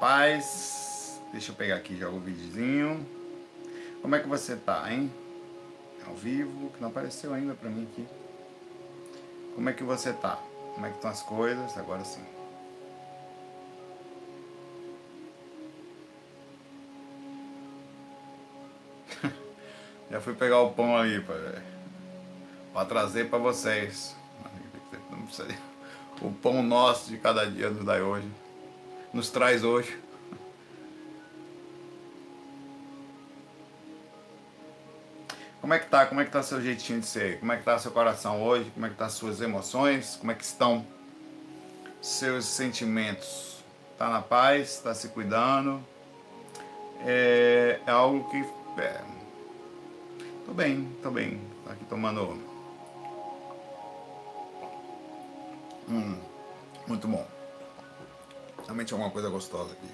paz? Deixa eu pegar aqui já o videozinho. Como é que você tá, hein? Ao vivo, que não apareceu ainda pra mim aqui. Como é que você tá? Como é que estão as coisas? Agora sim. Já fui pegar o pão ali para pra trazer para vocês. O pão nosso de cada dia nos dá hoje. Nos traz hoje. Como é que tá? Como é que tá seu jeitinho de ser? Como é que tá seu coração hoje? Como é que tá suas emoções? Como é que estão seus sentimentos? Tá na paz? Tá se cuidando? É, é algo que é, Tô bem, tô bem. Tô aqui tomando. Hum, muito bom. Realmente é uma coisa gostosa aqui.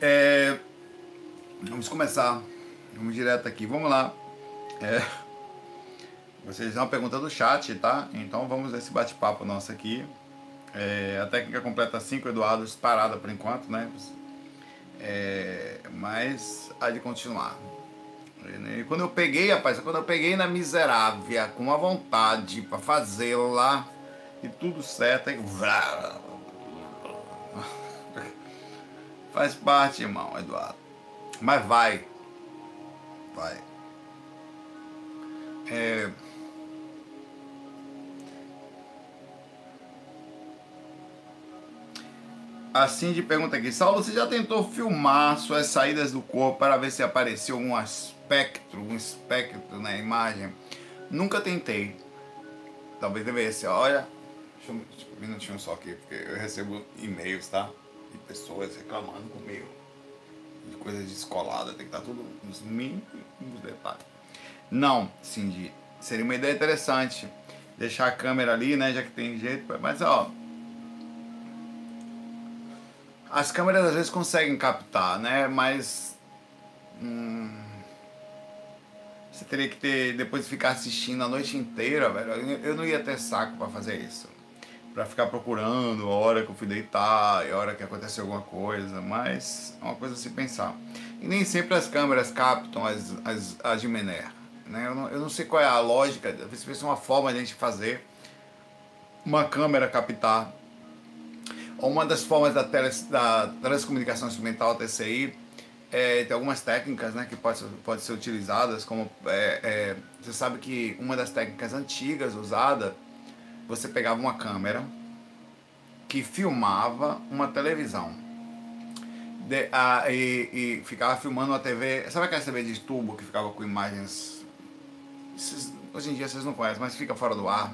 É, vamos começar. Vamos direto aqui. Vamos lá. É, vocês vão pergunta do chat, tá? Então vamos esse bate-papo nosso aqui. É, a técnica completa 5 Eduardo parada por enquanto, né? É, mas há de continuar. E quando eu peguei, rapaz, quando eu peguei na miserável, com uma vontade para fazê-la, e tudo certo, aí. Faz parte, irmão, Eduardo. Mas vai. Vai. É. Assim de pergunta aqui. Saulo, você já tentou filmar suas saídas do corpo para ver se apareceu algum aspecto, um espectro na imagem? Nunca tentei. Talvez deveria ser. Olha, deixa deixa um minutinho só aqui, porque eu recebo e-mails, tá? De pessoas reclamando comigo. De coisa descolada, tem que estar tudo nos mínimos detalhes. Não, Cindy, seria uma ideia interessante. Deixar a câmera ali, né? Já que tem jeito. Mas ó, as câmeras às vezes conseguem captar, né? Mas. Hum, você teria que ter. Depois de ficar assistindo a noite inteira, velho. Eu não ia ter saco para fazer isso. Pra ficar procurando a hora que eu fui deitar, a hora que aconteceu alguma coisa. Mas é uma coisa a se pensar. E nem sempre as câmeras captam as, as, as de Mener. Né? Eu, não, eu não sei qual é a lógica. Talvez fosse uma forma de a gente fazer uma câmera captar uma das formas da, tele, da transcomunicação instrumental, TCI, é, tem algumas técnicas né, que podem pode ser utilizadas, como é, é, você sabe que uma das técnicas antigas usada, você pegava uma câmera que filmava uma televisão. De, a, e, e, ficava filmando uma TV, sabe aquela TV de tubo que ficava com imagens, hoje em dia vocês não conhecem, mas fica fora do ar,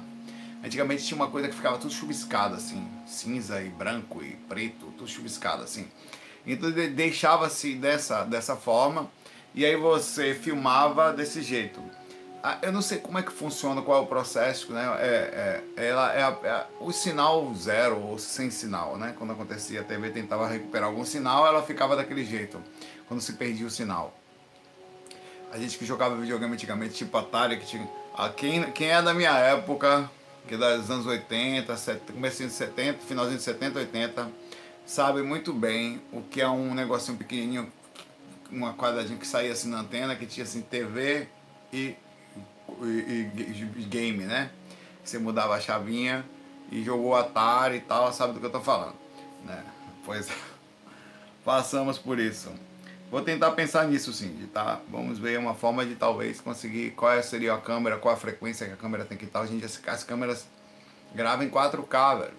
Antigamente tinha uma coisa que ficava tudo chuviscado assim, cinza e branco e preto, tudo chuviscado assim. Então deixava-se dessa, dessa forma. E aí você filmava desse jeito. Ah, eu não sei como é que funciona, qual é o processo, né? É, é, ela é, é, o sinal zero ou sem sinal, né? Quando acontecia, a TV tentava recuperar algum sinal, ela ficava daquele jeito, quando se perdia o sinal. A gente que jogava videogame antigamente, tipo Atari, que tinha. Ah, quem, quem é da minha época que é dos anos 80, comecinho de 70, finalzinho de 70, 80, sabe muito bem o que é um negocinho pequenininho, uma quadradinha que saía assim na antena, que tinha assim TV e, e, e game, né? Você mudava a chavinha e jogou Atari e tal, sabe do que eu tô falando, né? Pois passamos por isso. Vou tentar pensar nisso sim, tá? Vamos ver uma forma de talvez conseguir qual seria a câmera, qual a frequência que a câmera tem que. Hoje em dia as câmeras gravam em 4K, velho.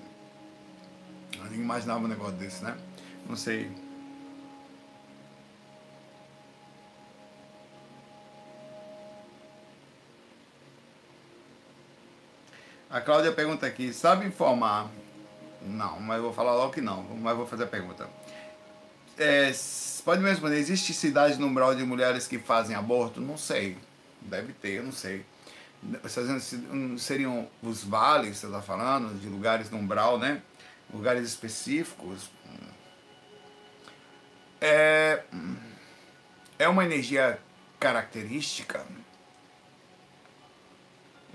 Eu nem imaginava um negócio desse, né? Não sei. A Cláudia pergunta aqui, sabe informar? Não, mas vou falar logo que não, mas vou fazer a pergunta. É, pode me responder, existe cidade no umbral de mulheres que fazem aborto? Não sei. Deve ter, eu não sei. Seriam os vales, você está falando, de lugares no umbral, né? Lugares específicos. É, é uma energia característica.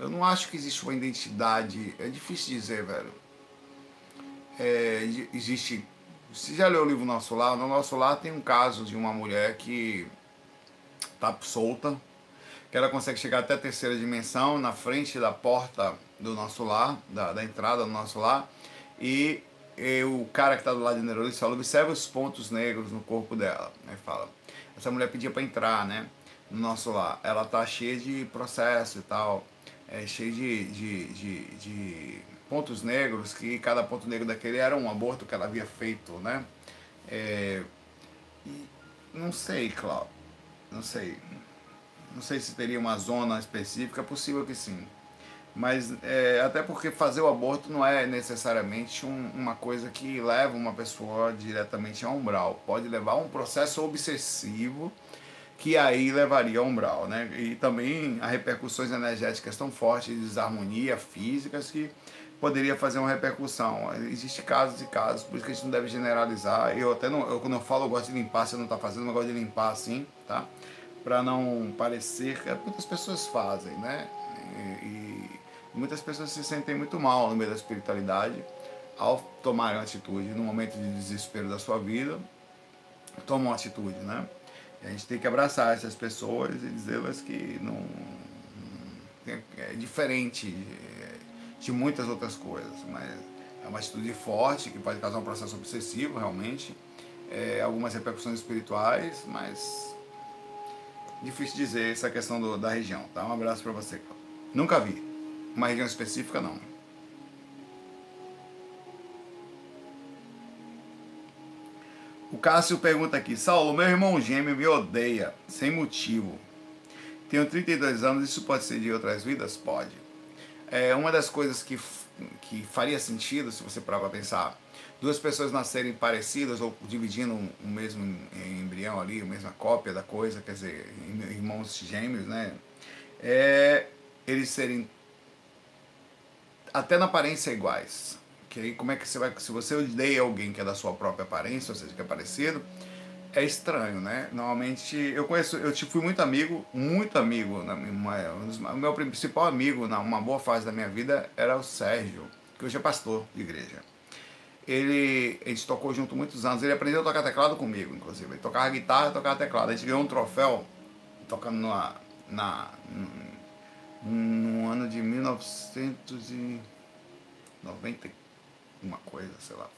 Eu não acho que existe uma identidade. É difícil dizer, velho. é, existe. Você já leu o livro Nosso Lar? No Nosso Lar tem um caso de uma mulher que tá solta, que ela consegue chegar até a terceira dimensão, na frente da porta do nosso lar, da, da entrada do nosso lar, e, e o cara que está do lado de Neurolito fala, observa os pontos negros no corpo dela. Aí fala, essa mulher pedia para entrar, né, no nosso lar, ela tá cheia de processo e tal, é, cheia de, de, de, de pontos negros, que cada ponto negro daquele era um aborto que ela havia feito, né, é, não sei, Cláudio, não sei, não sei se teria uma zona específica, é possível que sim. Mas é, até porque fazer o aborto não é necessariamente um, uma coisa que leva uma pessoa diretamente a umbral. Pode levar a um processo obsessivo que aí levaria a umbral, né? E também há repercussões energéticas tão fortes de desarmonia físicas que poderia fazer uma repercussão. Existem casos e casos, por isso que a gente não deve generalizar. Eu até não, eu, quando eu falo, eu gosto de limpar, se não está fazendo, eu gosto de limpar assim, tá? Para não parecer que muitas pessoas fazem, né? E, e muitas pessoas se sentem muito mal no meio da espiritualidade ao tomarem uma atitude no momento de desespero da sua vida, tomam uma atitude, né? E a gente tem que abraçar essas pessoas e dizê-las que não é diferente de muitas outras coisas, mas é uma atitude forte que pode causar um processo obsessivo realmente, é, algumas repercussões espirituais, mas difícil dizer essa questão do, da região, tá? Um abraço para você. Nunca vi, uma região específica não. Cássio pergunta aqui: Saulo, meu irmão gêmeo me odeia, sem motivo. Tenho 32 anos, isso pode ser de outras vidas? Pode. É uma das coisas que, que faria sentido, se você parar para pensar, duas pessoas nascerem parecidas ou dividindo o mesmo embrião ali, a mesma cópia da coisa, quer dizer, irmãos gêmeos, né? É, eles serem até na aparência iguais. Que aí como é que você vai. Se você odeia alguém que é da sua própria aparência, ou seja, que é parecido, é estranho, né? Normalmente eu conheço, eu tipo, fui muito amigo, muito amigo, na, uma, o meu principal amigo na uma boa fase da minha vida era o Sérgio, que hoje é pastor de igreja. Ele, a gente tocou junto muitos anos, ele aprendeu a tocar teclado comigo, inclusive. Ele tocava guitarra e tocava teclado. A gente ganhou um troféu tocando na, na, no ano de 1990 uma coisa, sei lá,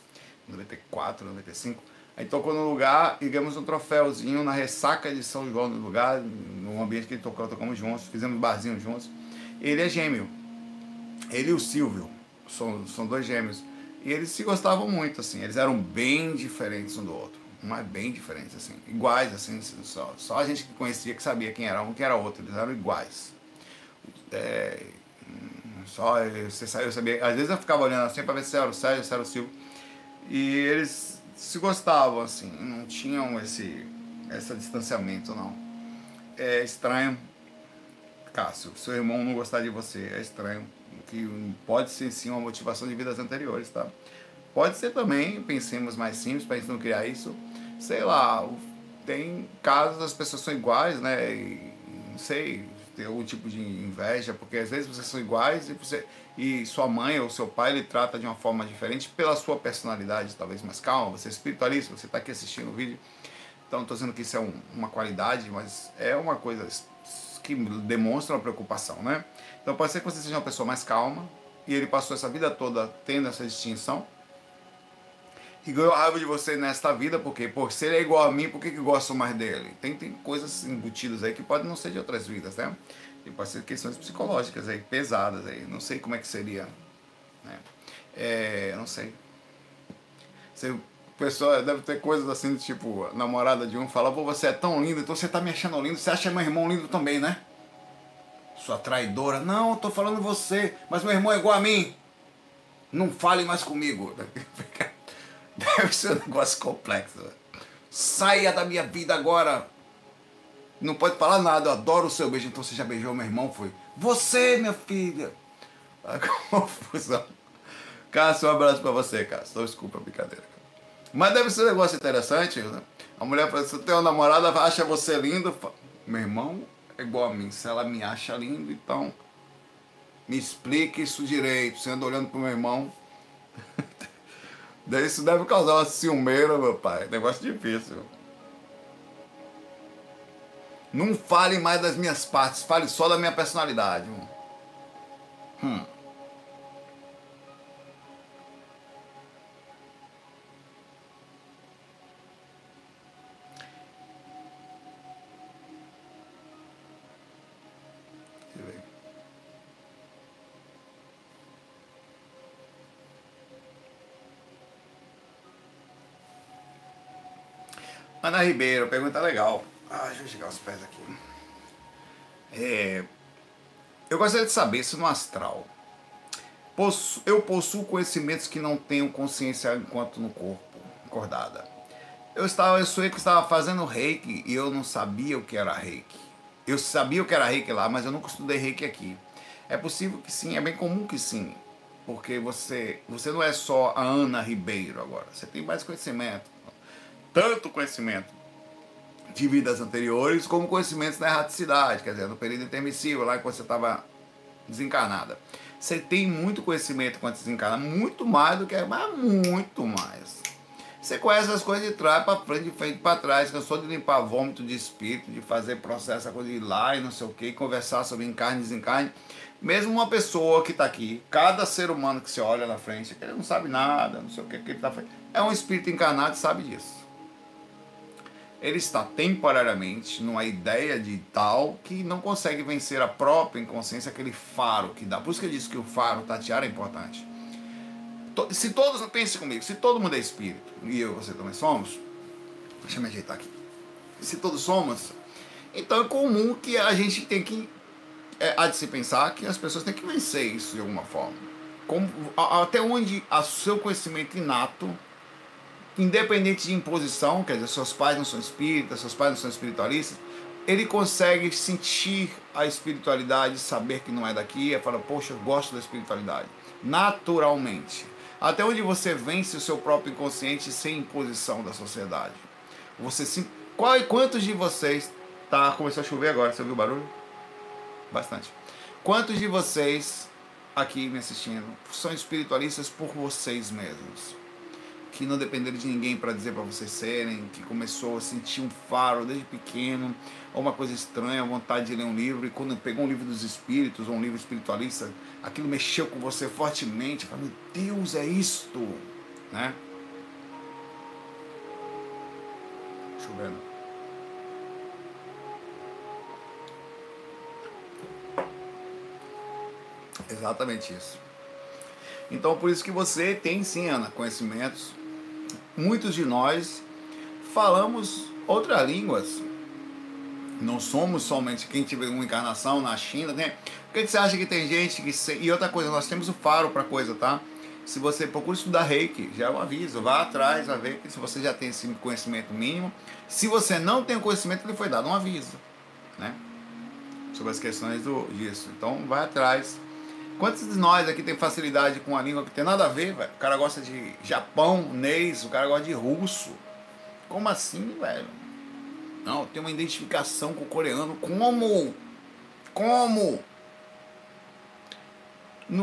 94, 95. Aí tocou no lugar e ganhamos um troféuzinho na ressaca de São João no lugar, no ambiente que ele tocou, tocamos juntos, fizemos barzinho juntos. Ele é gêmeo. Ele e o Silvio são, são dois gêmeos. E eles se gostavam muito, assim. Eles eram bem diferentes um do outro. Mas bem diferentes, assim. Iguais, assim. Só, só a gente que conhecia que sabia quem era um, quem era outro. Eles eram iguais. É, só você eu sabia. Às vezes eu ficava olhando assim para ver se era o Sérgio, se era o Silvio. E eles se gostavam, assim, não tinham esse, esse distanciamento, não. É estranho, Cássio, seu irmão não gostar de você, é estranho. Que pode ser sim uma motivação de vidas anteriores, tá? Pode ser também, pensemos mais simples, para a gente não criar isso. Sei lá, tem casos as pessoas são iguais, né? E, não sei, ter algum tipo de inveja, porque às vezes vocês são iguais e, você, e sua mãe ou seu pai ele trata de uma forma diferente pela sua personalidade, talvez mais calma, você é espiritualista, você está aqui assistindo o vídeo. Então, estou dizendo que isso é um, uma qualidade, mas é uma coisa que demonstra uma preocupação, né? Então, pode ser que você seja uma pessoa mais calma e ele passou essa vida toda tendo essa distinção e ganhou raiva de você nesta vida, porque, pô, se ele é igual a mim, por que, que gosto mais dele? Tem, tem coisas embutidas aí que podem não ser de outras vidas, né? E pode ser questões psicológicas aí, pesadas aí. Não sei como é que seria. Né? É, não sei. Você, pessoa deve ter coisas assim, tipo, a namorada de um fala, pô, você é tão lindo, então você tá me achando lindo, você acha meu irmão lindo também, né? Sua traidora. Não, eu tô falando você, mas meu irmão é igual a mim. Não fale mais comigo. Deve ser um negócio complexo. Saia da minha vida agora. Não pode falar nada, eu adoro o seu beijo. Então você já beijou meu irmão? Foi. Você, minha filha. A confusão. Cássio, um abraço pra você, Cássio. Desculpa a brincadeira. Mas deve ser um negócio interessante, né? A mulher fala, se tem uma namorada, acha você lindo. Meu irmão é igual a mim. Se ela me acha lindo, então me explique isso direito. Você anda olhando pro meu irmão. Isso deve causar uma ciumeira, meu pai. Negócio difícil. Não fale mais das minhas partes, fale só da minha personalidade. Hum. Ana Ribeiro, pergunta legal. Ah, deixa eu chegar aos pés aqui. É, eu gostaria de saber se no astral eu possuo conhecimentos que não tenho consciência enquanto no corpo, acordada. Eu estava, eu sonhei que estava fazendo reiki e eu não sabia o que era reiki. Eu sabia o que era reiki lá, mas eu nunca estudei reiki aqui. É possível que sim, é bem comum que sim. Porque você, você não é só a Ana Ribeiro agora, você tem mais conhecimento tanto conhecimento de vidas anteriores como conhecimentos na erraticidade, quer dizer, no período intermissível, lá que você estava desencarnada. Você tem muito conhecimento quando desencarna, muito mais do que mas muito mais. Você conhece as coisas de trás para frente, de frente para trás, cansou de limpar vômito de espírito, de fazer processo, a coisa de ir lá e não sei o que, conversar sobre encarne e desencarne. Mesmo uma pessoa que está aqui, cada ser humano que se olha na frente, ele não sabe nada, não sei o que, que ele está fazendo. É um espírito encarnado e sabe disso ele está temporariamente numa ideia de tal que não consegue vencer a própria inconsciência, aquele faro que dá. Por isso que eu disse que o faro tatear é importante. Se todos, pense comigo, se todo mundo é espírito, e eu e você também somos, deixa eu me ajeitar aqui. Se todos somos, então é comum que a gente tem que, é, há de se pensar que as pessoas têm que vencer isso de alguma forma. Como, até onde o seu conhecimento inato independente de imposição, quer dizer, seus pais não são espíritas, seus pais não são espiritualistas, ele consegue sentir a espiritualidade, saber que não é daqui, e fala, poxa, eu gosto da espiritualidade. Naturalmente. Até onde você vence o seu próprio inconsciente sem imposição da sociedade. Você sim. Qual, quantos de vocês. Tá, começou a chover agora, você ouviu o barulho? Bastante. Quantos de vocês aqui me assistindo são espiritualistas por vocês mesmos? Que não dependeram de ninguém para dizer para vocês serem, que começou a sentir um faro desde pequeno, ou uma coisa estranha, vontade de ler um livro, e quando pegou um livro dos espíritos, ou um livro espiritualista, aquilo mexeu com você fortemente, falou, meu Deus, é isto, né? Chovendo. Exatamente isso. Então, por isso que você tem sim, Ana, conhecimentos muitos de nós falamos outras línguas. Não somos somente quem tiver uma encarnação na China, né? Por que você acha que tem gente que. Se... E outra coisa, nós temos o faro para coisa, tá? Se você procura estudar reiki, já é um aviso, vá atrás, vai ver se você já tem esse conhecimento mínimo. Se você não tem o conhecimento, ele foi dado um aviso, né? Sobre as questões do, disso. Então, vai atrás Quantos de nós aqui tem facilidade com a língua que tem nada a ver, velho? O cara gosta de japonês, o cara gosta de russo. Como assim, velho? Não, tem uma identificação com o coreano. Como? Como?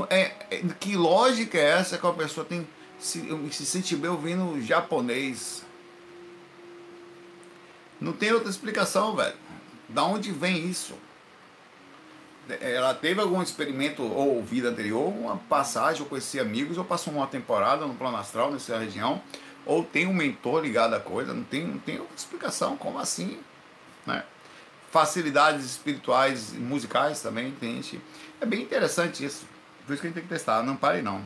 É, é, que lógica é essa que a pessoa tem se, se sente bem ouvindo japonês? Não tem outra explicação, velho. Da onde vem isso? Ela teve algum experimento ou vida anterior, uma passagem, ou conhecia amigos, ou passou uma temporada no plano astral nessa região, ou tem um mentor ligado à coisa, não tem, não tem explicação, como assim? Né? Facilidades espirituais e musicais também, tem gente. É bem interessante isso. Por isso que a gente tem que testar, não pare não.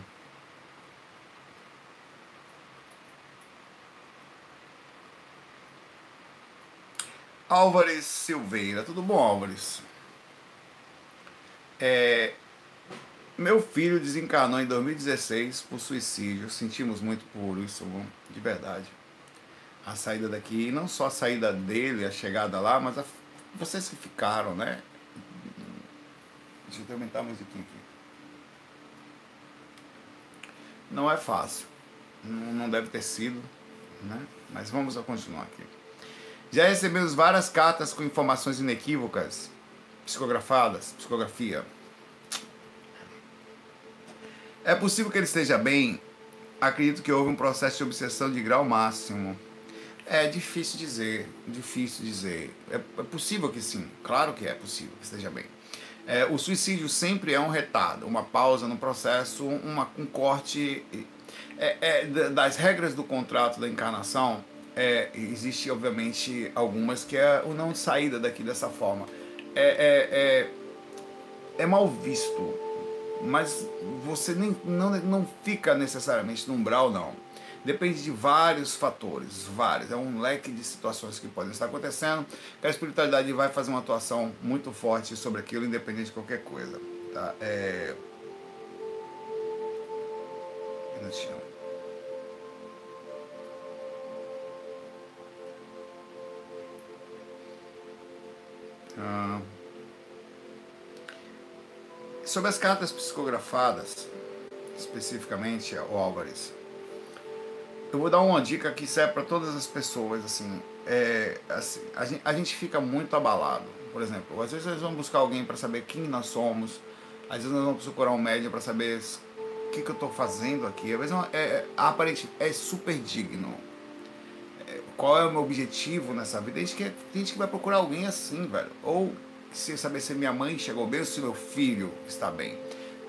Álvares Silveira, tudo bom, Álvares? É, meu filho desencarnou em 2016 por suicídio. Sentimos muito por isso, de verdade. A saída daqui, não só a saída dele, a chegada lá, mas a, vocês que ficaram, né? Deixa eu aumentar a musiquinha aqui. Não é fácil. Não deve ter sido, né? Mas vamos continuar aqui. Já recebemos várias cartas com informações inequívocas psicografadas, psicografia. É possível que ele esteja bem acredito que houve um processo de obsessão de grau máximo. É difícil dizer, difícil dizer. É, é possível que sim, claro que é possível que esteja bem. É, o suicídio sempre é um retardo, uma pausa no processo, uma, um corte. É, é, das regras do contrato da encarnação, é, existe obviamente algumas que é o não saída daqui dessa forma. É, é, é, é mal visto, mas você nem, não, não fica necessariamente no umbral, não. Depende de vários fatores, vários. É um leque de situações que podem estar acontecendo, que a espiritualidade vai fazer uma atuação muito forte sobre aquilo, independente de qualquer coisa. Tá? É... Minutinho. Ah. Sobre as cartas psicografadas, especificamente, o Álvares, eu vou dar uma dica que serve para todas as pessoas, assim, é, assim a, gente, a, gente, fica muito abalado. Por exemplo, às vezes nós vamos buscar alguém para saber quem nós somos, às vezes nós vamos procurar um médium para saber o que, que eu estou fazendo aqui. Às vezes é, é, aparente, é super digno. É, qual é o meu objetivo nessa vida? Tem gente, que, tem gente que vai procurar alguém assim, velho. Ou se saber se minha mãe chegou bem ou se meu filho está bem.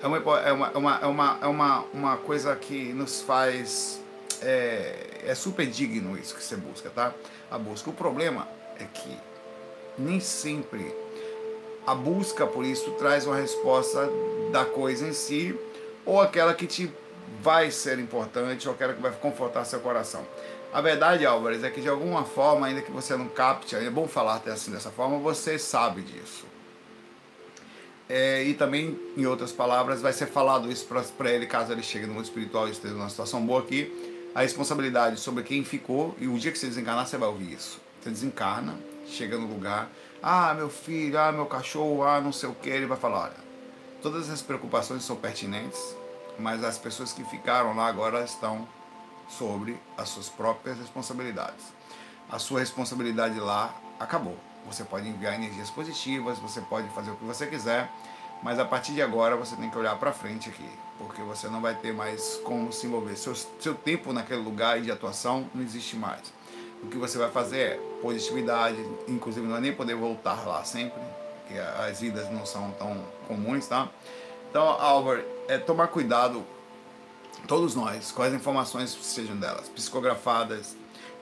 É uma, é uma, é uma, é uma, é uma, uma coisa que nos faz é, é super digno isso que você busca, tá? A busca. O problema é que nem sempre a busca por isso traz uma resposta da coisa em si ou aquela que te vai ser importante ou aquela que vai confortar seu coração. A verdade, Álvares, é que de alguma forma, ainda que você não capte, é bom falar até assim dessa forma, você sabe disso. É, e também, em outras palavras, vai ser falado isso para ele caso ele chegue no mundo espiritual e esteja numa situação boa aqui a responsabilidade sobre quem ficou e o dia que você desencarnar você vai ouvir isso. Você desencarna, chega no lugar, ah, meu filho, ah, meu cachorro, ah, não sei o que, ele vai falar, olha, todas as preocupações são pertinentes, mas as pessoas que ficaram lá agora estão sobre as suas próprias responsabilidades. A sua responsabilidade lá acabou. Você pode enviar energias positivas, você pode fazer o que você quiser, mas a partir de agora você tem que olhar para frente aqui, porque você não vai ter mais como se envolver. Seu, seu tempo naquele lugar de atuação não existe mais. O que você vai fazer é positividade, inclusive não é nem poder voltar lá sempre, porque as vidas não são tão comuns, tá? Então, Álvaro, é tomar cuidado, todos nós, as informações sejam delas, psicografadas,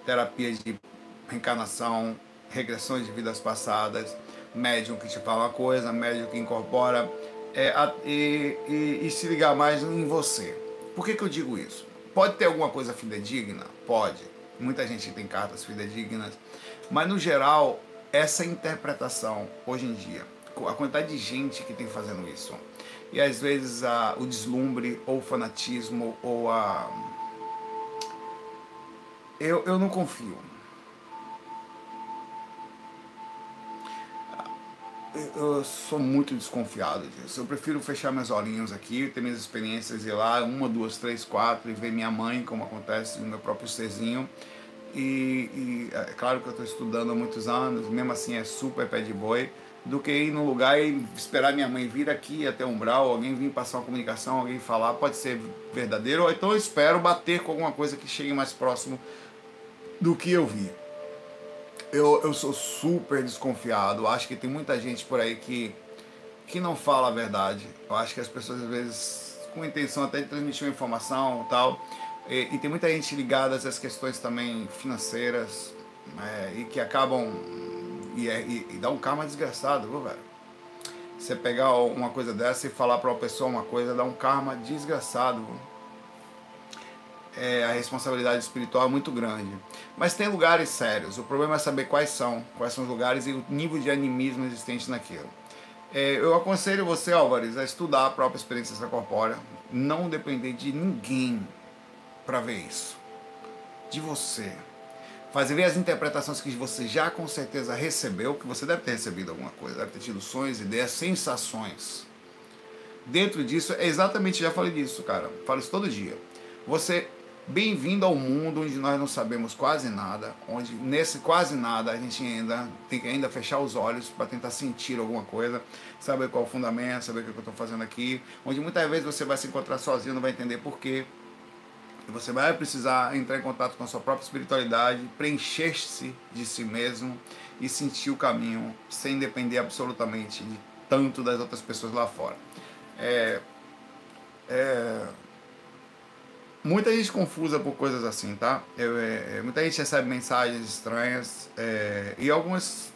terapias de reencarnação, regressões de vidas passadas, médium que te fala uma coisa, médium que incorpora, é, a, e, e, e, se ligar mais em você. Por que, que eu digo isso? Pode ter alguma coisa fidedigna? Pode. Muita gente tem cartas fidedignas, mas no geral, essa interpretação, hoje em dia, a quantidade de gente que tem fazendo isso, e às vezes a, o deslumbre, ou o fanatismo, ou a. Eu, eu não confio eu sou muito desconfiado disso. Eu prefiro fechar meus olhinhos aqui, ter minhas experiências, ir lá, uma, duas, três, quatro, e ver minha mãe, como acontece no meu próprio serzinho. E, e é claro que eu estou estudando há muitos anos, mesmo assim é super pé de boi, do que ir num lugar e esperar minha mãe vir aqui até o umbral, alguém vir passar uma comunicação, alguém falar, pode ser verdadeiro, ou então eu espero bater com alguma coisa que chegue mais próximo do que eu vi eu, eu sou super desconfiado. Acho que tem muita gente por aí que, que não fala a verdade. Eu acho que as pessoas, às vezes, com intenção até de transmitir uma informação tal. E, e tem muita gente ligada a essas questões também financeiras é, e que acabam. E, é, e, e dá um karma desgraçado, viu, velho? Você pegar uma coisa dessa e falar para uma pessoa uma coisa, dá um karma desgraçado. É, a responsabilidade espiritual é muito grande. Mas tem lugares sérios. O problema é saber quais são, quais são os lugares e o nível de animismo existente naquilo. É, eu aconselho você, Álvares, a estudar a própria experiência extracorpórea, não depender de ninguém para ver isso. De você. Fazer ver as interpretações que você já com certeza recebeu, que você deve ter recebido alguma coisa, deve ter tido sonhos, ideias, sensações. Dentro disso, é exatamente, já falei disso, cara. Falo isso todo dia. Você Bem-vindo ao mundo onde nós não sabemos quase nada, onde nesse quase nada a gente ainda tem que ainda fechar os olhos para tentar sentir alguma coisa, saber qual o fundamento, saber o que eu estou fazendo aqui, onde muitas vezes você vai se encontrar sozinho, não vai entender porquê. E você vai precisar entrar em contato com a sua própria espiritualidade, preencher-se de si mesmo e sentir o caminho sem depender absolutamente de tanto das outras pessoas lá fora. É, é, muita gente confusa por coisas assim, tá? Eu, é, muita gente recebe mensagens estranhas é, e algumas.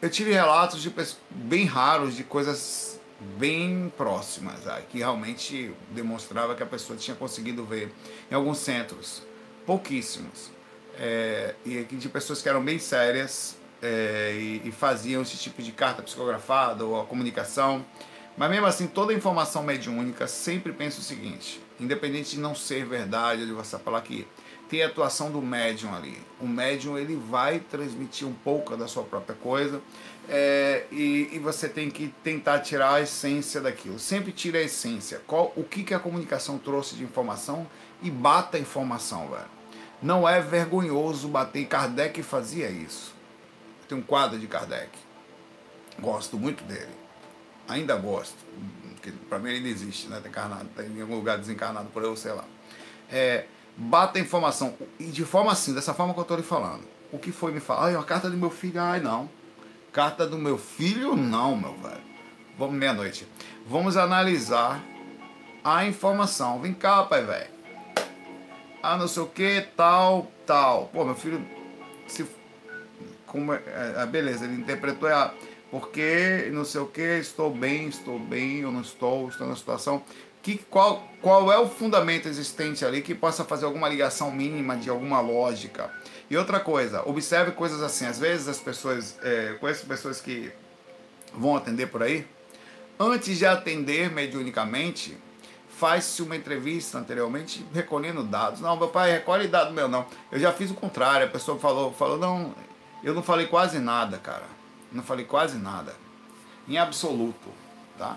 Eu tive relatos de bem raros de coisas bem próximas, que realmente demonstrava que a pessoa tinha conseguido ver em alguns centros, pouquíssimos, é, e de pessoas que eram bem sérias é, e, e, faziam esse tipo de carta psicografada ou a comunicação. Mas mesmo assim, toda informação mediúnica sempre pensa o seguinte: independente de não ser verdade, de você falar que tem a atuação do médium ali. O médium ele vai transmitir um pouco da sua própria coisa é, e, e, você tem que tentar tirar a essência daquilo. Sempre tira a essência. Qual, o que, que a comunicação trouxe de informação e bata a informação, velho. Não é vergonhoso bater. Kardec fazia isso. Tem um quadro de Kardec. Gosto muito dele. Ainda gosto. Para mim ele ainda existe, né? Tá encarnado, tá em algum lugar desencarnado por eu, sei lá. É, bata a informação. E de forma assim, dessa forma que eu estou lhe falando. O que foi me falar? Ai, a carta do meu filho. Ai, não Carta do meu filho, não, meu velho. Vamos meia-noite. Vamos analisar a informação. Vem cá, pai, velho. Ah, não sei o que, tal, tal. Pô, meu filho, se. Como é, é, beleza, ele interpretou errado. Porque não sei o que, estou bem, estou bem, eu não estou, estou na situação. Que, qual, qual é o fundamento existente ali que possa fazer alguma ligação mínima de alguma lógica? E outra coisa, observe coisas assim. Às vezes as pessoas, é, conheço pessoas que vão atender por aí, antes de atender mediunicamente, faz-se uma entrevista anteriormente recolhendo dados. Não, meu pai, recolhe dado meu, não. Eu já fiz o contrário. A pessoa falou, falou, não, eu não falei quase nada, cara. Não falei quase nada. Em absoluto, tá?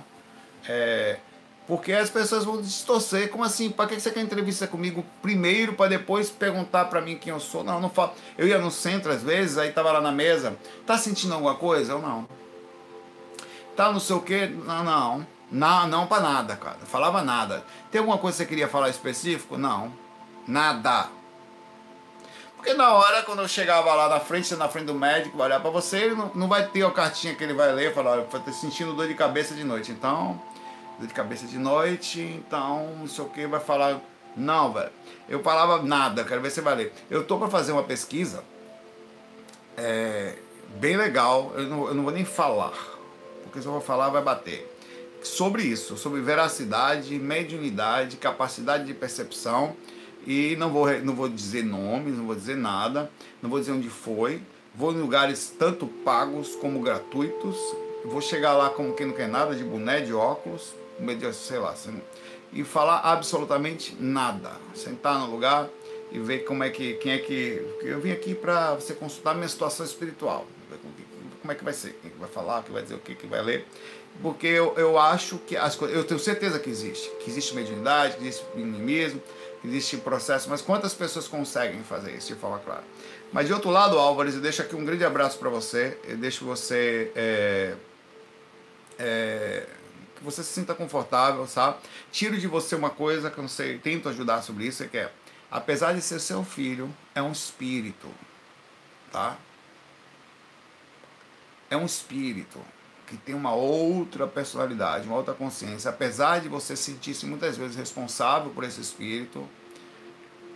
É, porque as pessoas vão distorcer. Como assim? Para que você quer entrevista comigo primeiro para depois perguntar para mim quem eu sou? Não, não falo. Eu ia no centro às vezes, aí tava lá na mesa. Tá sentindo alguma coisa? Eu não. Tá não sei o quê? Não, não. Não, não para nada, cara. Eu falava nada. Tem alguma coisa que você queria falar específico? Não. Nada. Porque na hora, quando eu chegava lá na frente, na frente do médico, olhar para você, ele não, não vai ter a cartinha que ele vai ler, falar, olha, tô sentindo dor de cabeça de noite. Então, de cabeça de noite, então não sei o que, vai falar. Não, velho. Eu falava nada, quero ver se vai ler. Eu tô para fazer uma pesquisa é, bem legal, eu não, eu não vou nem falar, porque se eu vou falar vai bater. Sobre isso, sobre veracidade, mediunidade, capacidade de percepção. E não vou, não vou dizer nomes, não vou dizer nada, não vou dizer onde foi. Vou em lugares tanto pagos como gratuitos. Vou chegar lá como quem não quer nada, de boné, de óculos, sei lá, e falar absolutamente nada. Sentar no lugar e ver como é que, quem é que. Eu vim aqui para você consultar minha situação espiritual. Como é que vai ser? Quem vai falar, quem vai dizer o que, que vai ler. Porque eu, eu acho que as coisas. Eu tenho certeza que existe. Que existe mediunidade, que existe minimismo, que existe processo. Mas quantas pessoas conseguem fazer isso de forma clara? Mas de outro lado, Álvares, eu deixo aqui um grande abraço para você. Eu deixo você. É, é, você se sinta confortável, sabe? Tiro de você uma coisa que eu não sei, tento ajudar sobre isso, é que é, apesar de ser seu filho, é um espírito, tá? É um espírito que tem uma outra personalidade, uma outra consciência. Apesar de você sentir-se muitas vezes responsável por esse espírito,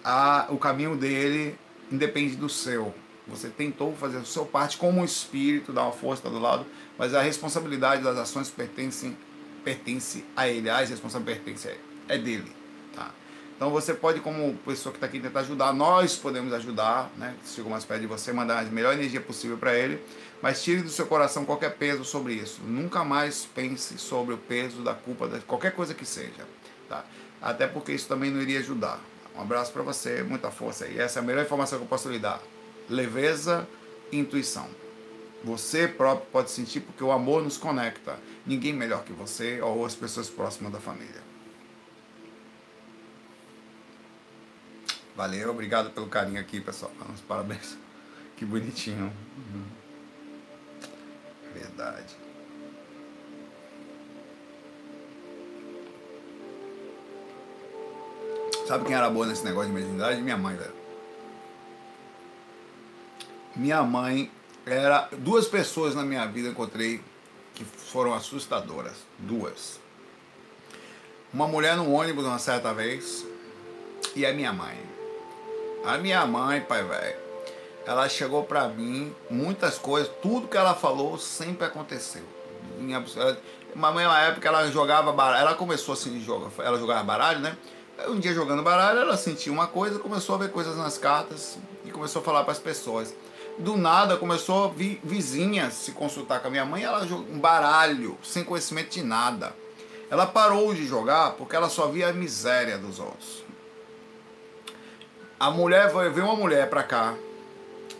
a, o caminho dele independe do seu. Você tentou fazer a sua parte como um espírito, dar uma força do lado, mas a responsabilidade das ações pertence pertence a ele, a responsabilidade pertence a ele, é dele. Tá? Então você pode, como pessoa que está aqui, tentar ajudar, nós podemos ajudar, né? Se chegou mais perto de você, mandar a melhor energia possível para ele, mas tire do seu coração qualquer peso sobre isso. Nunca mais pense sobre o peso da culpa de qualquer coisa que seja. Tá? Até porque isso também não iria ajudar. Um abraço para você, muita força. E essa é a melhor informação que eu posso lhe dar. Leveza intuição. Você próprio pode sentir porque o amor nos conecta. Ninguém melhor que você ou as pessoas próximas da família. Valeu, obrigado pelo carinho aqui, pessoal. Parabéns. Que bonitinho. Uhum. Verdade. Sabe quem era boa nesse negócio de mediunidade? Minha mãe, velho. Minha mãe era. Duas pessoas na minha vida encontrei que foram assustadoras. Duas. Uma mulher no ônibus uma certa vez e a minha mãe. A minha mãe, pai velho, ela chegou pra mim, muitas coisas, tudo que ela falou sempre aconteceu. Uma mãe, na época, ela jogava baralho, ela começou assim, jogar, ela jogava baralho, né? Um dia jogando baralho, ela sentiu uma coisa, começou a ver coisas nas cartas e começou a falar para as pessoas. Do nada começou a vir vizinha se consultar com a minha mãe, ela jogou um baralho, sem conhecimento de nada. Ela parou de jogar porque ela só via a miséria dos outros. A mulher veio uma mulher pra cá.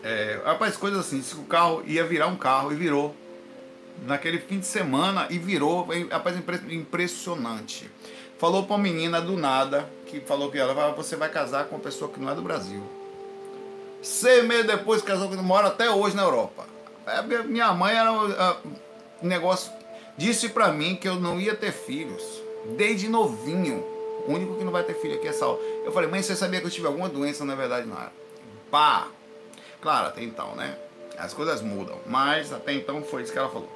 É, rapaz, coisas assim, se o carro ia virar um carro e virou. Naquele fim de semana e virou, rapaz, impressionante. Falou pra uma menina do nada, que falou que ela você vai casar com uma pessoa que não é do Brasil. Seis meses depois casou que mora até hoje na Europa. É, minha mãe era um negócio. Disse pra mim que eu não ia ter filhos. Desde novinho. O único que não vai ter filho aqui é Sal. Eu falei, mãe, você sabia que eu tive alguma doença? Na verdade, não era. Pá! Claro, até então, né? As coisas mudam. Mas até então foi isso que ela falou.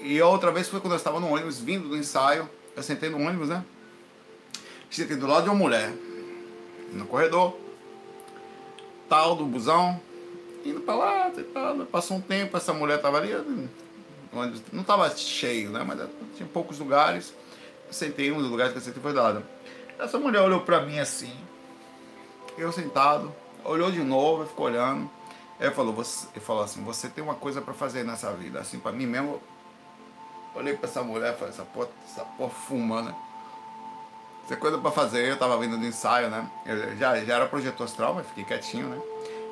E outra vez foi quando eu estava no ônibus, vindo do ensaio. Eu sentei no ônibus, né? Sentei do lado de uma mulher. No corredor. Tal, do busão. Indo pra lá, tal. Passou um tempo, essa mulher tava ali. Não tava cheio, né? Mas tinha poucos lugares. Sentei, um dos lugares que eu sentei foi do lado. Essa mulher olhou pra mim assim, eu sentado, olhou de novo, ficou olhando. Ele falou, você, falou assim, você tem uma coisa para fazer nessa vida. Assim, para mim mesmo, olhei para essa mulher e falei, essa porra, essa porra fuma, né? Tem coisa para fazer, eu tava vindo do ensaio, né? Eu já, já era projetor astral, mas fiquei quietinho, né?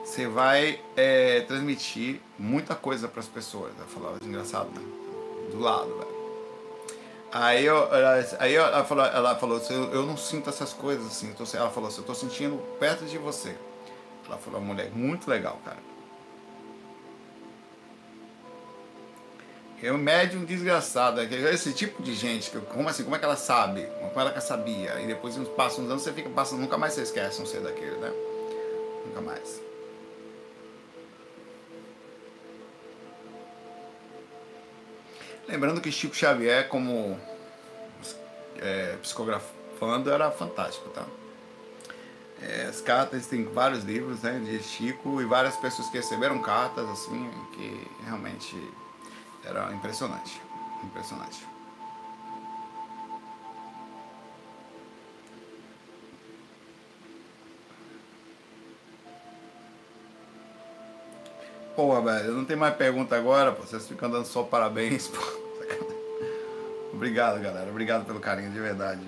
Você vai é, transmitir muita coisa para as pessoas. Eu falava, engraçado, né? Do lado, velho. Aí, eu, aí ela falou, ela falou eu não sinto essas coisas assim. Ela falou assim, eu tô sentindo perto de você. Ela falou, mulher, muito legal, cara. É um médium desgraçado. Esse tipo de gente, como assim, como é que ela sabe? Como ela que sabia? E depois passa uns anos, você fica passando, nunca mais você esquece um ser daquele, né? Nunca mais. Lembrando que Chico Xavier, como é, psicografando, era fantástico, tá? É, as cartas, tem vários livros né, de Chico e várias pessoas que receberam cartas, assim, que realmente era impressionante. Impressionante. Porra, velho, eu não tenho mais pergunta agora, pô. Vocês ficam dando só parabéns, pô. Obrigado, galera. Obrigado pelo carinho, de verdade.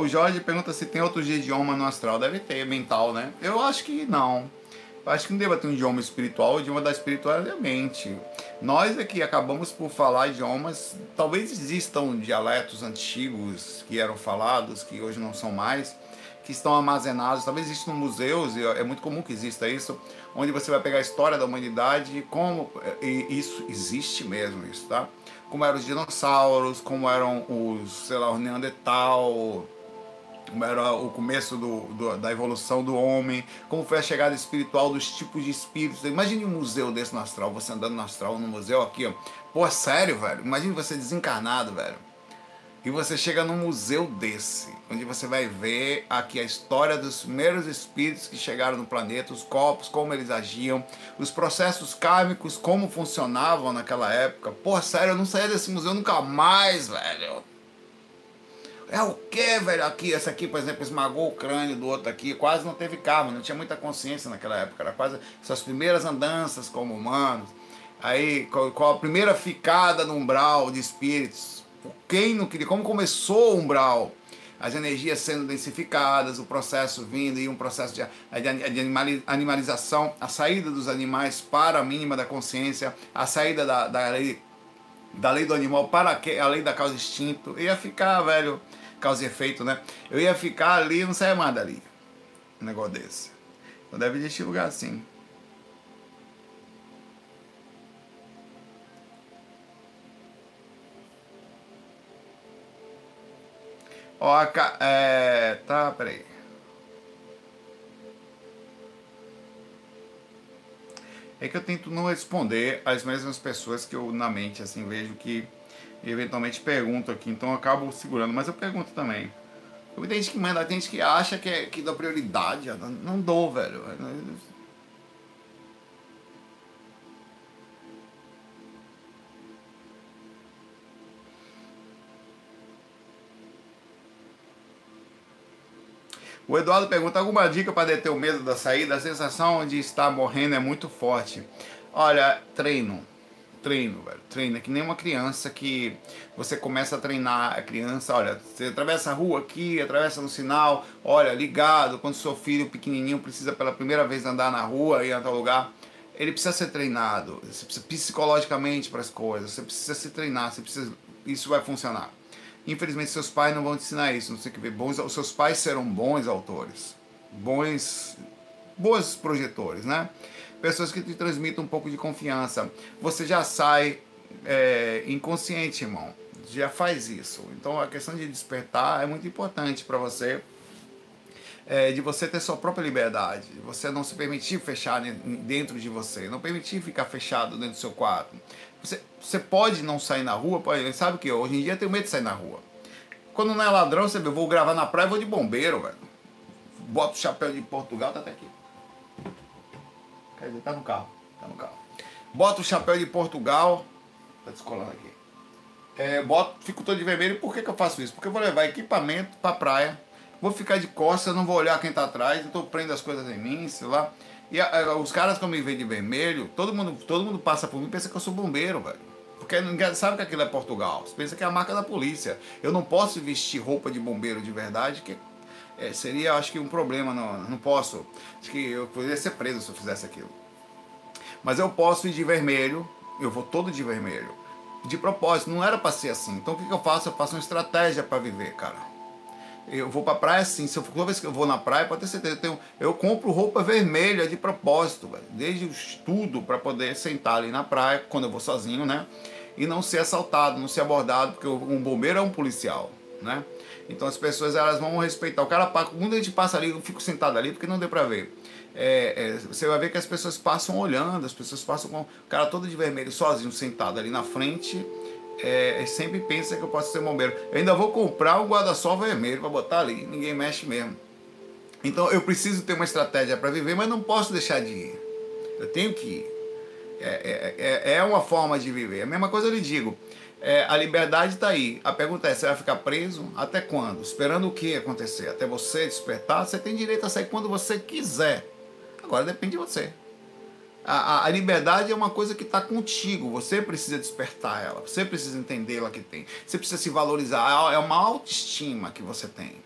O Jorge pergunta se tem outro idioma no astral. Deve ter, mental, né? Eu acho que não. Acho que não deva ter um idioma espiritual, o idioma da espiritualidade. Nós aqui acabamos por falar idiomas, talvez existam dialetos antigos que eram falados, que hoje não são mais, que estão armazenados, talvez existam museus, e é muito comum que exista isso, onde você vai pegar a história da humanidade, como e isso existe mesmo isso, tá? Como eram os dinossauros, como eram os, sei lá, o Neandertal, como era o começo do, do, da evolução do homem, como foi a chegada espiritual dos tipos de espíritos. Imagine um museu desse no astral, você andando no astral, no museu aqui, ó. Pô, é sério, velho? Imagine você desencarnado, velho e você chega num museu desse, onde você vai ver aqui a história dos primeiros espíritos que chegaram no planeta, os corpos, como eles agiam, os processos kármicos, como funcionavam naquela época. Pô, sério, eu não saía desse museu nunca mais, velho. É o que, velho? Aqui, essa aqui, por exemplo, esmagou o crânio do outro aqui, quase não teve karma, não tinha muita consciência naquela época, era quase suas primeiras andanças como humanos. Aí, com a primeira ficada no umbral de espíritos, quem não queria, como começou o umbral, as energias sendo densificadas, o processo vindo e um processo de, de animalização, a saída dos animais para a mínima da consciência, a saída da, da, lei, da lei do animal para a lei da causa instinto, ia ficar, velho, causa e efeito, né? Eu ia ficar ali, não saia mais dali, um negócio desse. Então deve existir lugar assim. Ó, a, é, tá, peraí. É que eu tento não responder as mesmas pessoas que eu na mente assim vejo que eventualmente pergunto aqui, então eu acabo segurando, mas eu pergunto também. Tem gente que manda, tem gente que acha que, é, que dá prioridade, não, não dou, velho. O Eduardo pergunta alguma dica para deter o medo da saída? A sensação de estar morrendo é muito forte. Olha, treino. Treino, velho. Treino. É que nem uma criança que você começa a treinar a criança. Olha, você atravessa a rua aqui, atravessa no sinal, olha, ligado. Quando seu filho pequenininho precisa pela primeira vez andar na rua e em tal lugar, ele precisa ser treinado. Você precisa psicologicamente para as coisas. Você precisa se treinar. Você precisa. Isso vai funcionar. Infelizmente, seus pais não vão te ensinar isso. Não sei que ver. Bons, os seus pais serão bons autores, bons, bons projetores, né? Pessoas que te transmitem um pouco de confiança. Você já sai é, inconsciente, irmão. Já faz isso. Então, a questão de despertar é muito importante para você. É, de você ter sua própria liberdade, de você não se permitir fechar dentro de você, não permitir ficar fechado dentro do seu quarto, você, você pode não sair na rua, pode, sabe o que? Hoje em dia eu tenho medo de sair na rua. Quando não é ladrão, você vê, eu vou gravar na praia, vou de bombeiro, velho. Bota o chapéu de Portugal, tá até aqui. Quer dizer, tá no carro. Tá no carro. Bota o chapéu de Portugal. Tá descolando aqui. É, boto, fico todo de vermelho. Por que, que eu faço isso? Porque eu vou levar equipamento pra praia. Vou ficar de costas, não vou olhar quem tá atrás. Então prendo as coisas em mim, sei lá. E a, a, os caras que me veem de vermelho, todo mundo, todo mundo passa por mim e pensa que eu sou bombeiro, velho. Porque ninguém sabe que aquilo é Portugal. Você pensa que é a marca da polícia. Eu não posso vestir roupa de bombeiro de verdade, que é, seria, acho que, um problema. Não, não posso. Acho que eu poderia ser preso se eu fizesse aquilo. Mas eu posso ir de vermelho, eu vou todo de vermelho. De propósito, não era para ser assim. Então o que, que eu faço? Eu faço uma estratégia para viver, cara eu vou pra praia assim, se eu, toda vez que eu vou na praia, pode ter certeza, eu, tenho, eu compro roupa vermelha de propósito, véio, desde o estudo para poder sentar ali na praia, quando eu vou sozinho, né? E não ser assaltado, não ser abordado, porque um bombeiro é um policial, né? Então as pessoas elas vão respeitar. O cara quando a gente passa ali, eu fico sentado ali porque não deu para ver. É, é, você vai ver que as pessoas passam olhando, as pessoas passam com o cara todo de vermelho, sozinho, sentado ali na frente é, sempre pensa que eu posso ser bombeiro. Eu ainda vou comprar um guarda-sol vermelho para botar ali, ninguém mexe mesmo. Então eu preciso ter uma estratégia para viver, mas não posso deixar de ir. Eu tenho que ir. É, é, é, é uma forma de viver. A mesma coisa eu lhe digo. É, a liberdade está aí. A pergunta é: você vai ficar preso até quando? Esperando o que acontecer? Até você despertar? Você tem direito a sair quando você quiser. Agora depende de você. A, a, liberdade é uma coisa que está contigo. Você precisa despertar ela. Você precisa entendê-la que tem. Você precisa se valorizar. É uma autoestima que você tem.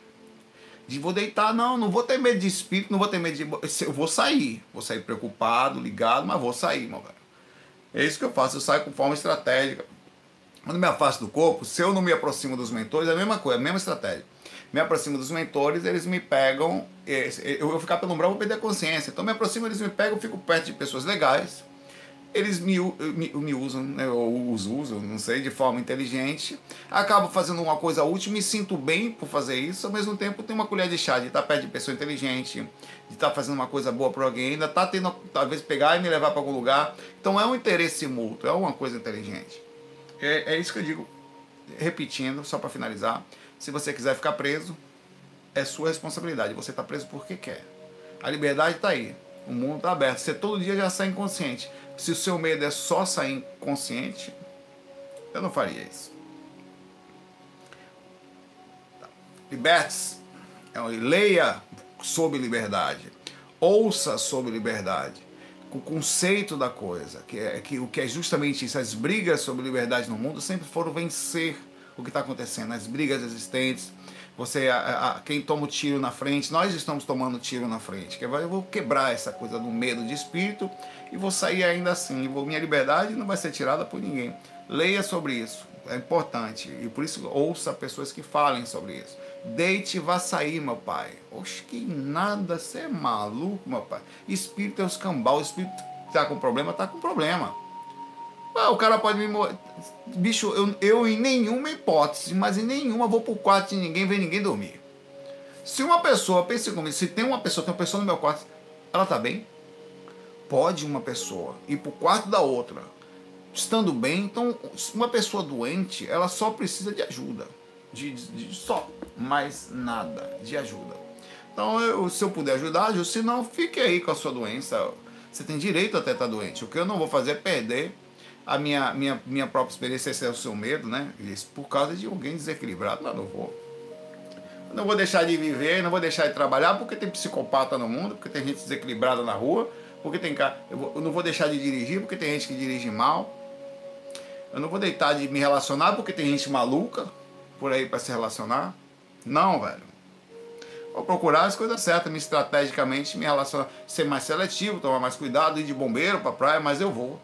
De vou deitar, não, não vou ter medo de espírito, não vou ter medo de. Eu vou sair. Vou sair preocupado, ligado, mas vou sair, meu velho. É isso que eu faço. Eu saio com forma estratégica. Quando me afasto do corpo, se eu não me aproximo dos mentores, é a mesma coisa, a mesma estratégia me aproximo dos mentores, eles me pegam, eu vou ficar pelo umbral, vou perder a consciência. Então me aproximo, eles me pegam, eu fico perto de pessoas legais, eles me, me, me usam, né, ou os usam, não sei, de forma inteligente, acabo fazendo uma coisa útil, me sinto bem por fazer isso, ao mesmo tempo tenho uma colher de chá de estar perto de pessoa inteligente, de estar fazendo uma coisa boa para alguém, ainda está tendo, talvez, pegar e me levar para algum lugar. Então é um interesse mútuo, é uma coisa inteligente. É, é isso que eu digo, repetindo, só para finalizar. Se você quiser ficar preso, é sua responsabilidade. Você está preso porque quer. A liberdade está aí. O mundo está aberto. Você todo dia já sai inconsciente. Se o seu medo é só sair inconsciente, eu não faria isso. Tá. Liberte-se. É leia sobre liberdade. Ouça sobre liberdade. O conceito da coisa, que é que o que é justamente isso, as brigas sobre liberdade no mundo sempre foram vencer o que está acontecendo, as brigas existentes, você, a, a, quem toma o tiro na frente, nós estamos tomando tiro na frente. Que eu vou quebrar essa coisa do medo de espírito e vou sair ainda assim. Vou, minha liberdade não vai ser tirada por ninguém. Leia sobre isso, é importante. E por isso ouça pessoas que falem sobre isso. Deite e vá sair, meu pai. Oxe, que nada, você é maluco, meu pai. Espírito é os cambal, espírito está com problema, está com problema. Ah, o cara pode me morrer. Bicho, eu, eu em nenhuma hipótese, mas em nenhuma vou pro quarto de ninguém ver ninguém dormir. Se uma pessoa, pense comigo, se tem uma pessoa, tem uma pessoa no meu quarto, ela tá bem? Pode uma pessoa ir pro quarto da outra, estando bem, então uma pessoa doente, ela só precisa de ajuda. De, de, só, mais nada, de ajuda. Então, eu, se eu puder ajudar, se não, fique aí com a sua doença. Você tem direito até estar doente. O que eu não vou fazer é perder a minha, minha, minha própria experiência, esse é o seu medo, né? Isso por causa de alguém desequilibrado. Não, não vou. Não vou deixar de viver, não vou deixar de trabalhar porque tem psicopata no mundo, porque tem gente desequilibrada na rua, porque tem cara. Eu, eu não vou deixar de dirigir porque tem gente que dirige mal. Eu não vou deitar de me relacionar porque tem gente maluca por aí para se relacionar. Não, velho. Vou procurar as coisas certas, me estrategicamente me relacionar, ser mais seletivo, tomar mais cuidado, ir de bombeiro para praia, mas eu vou.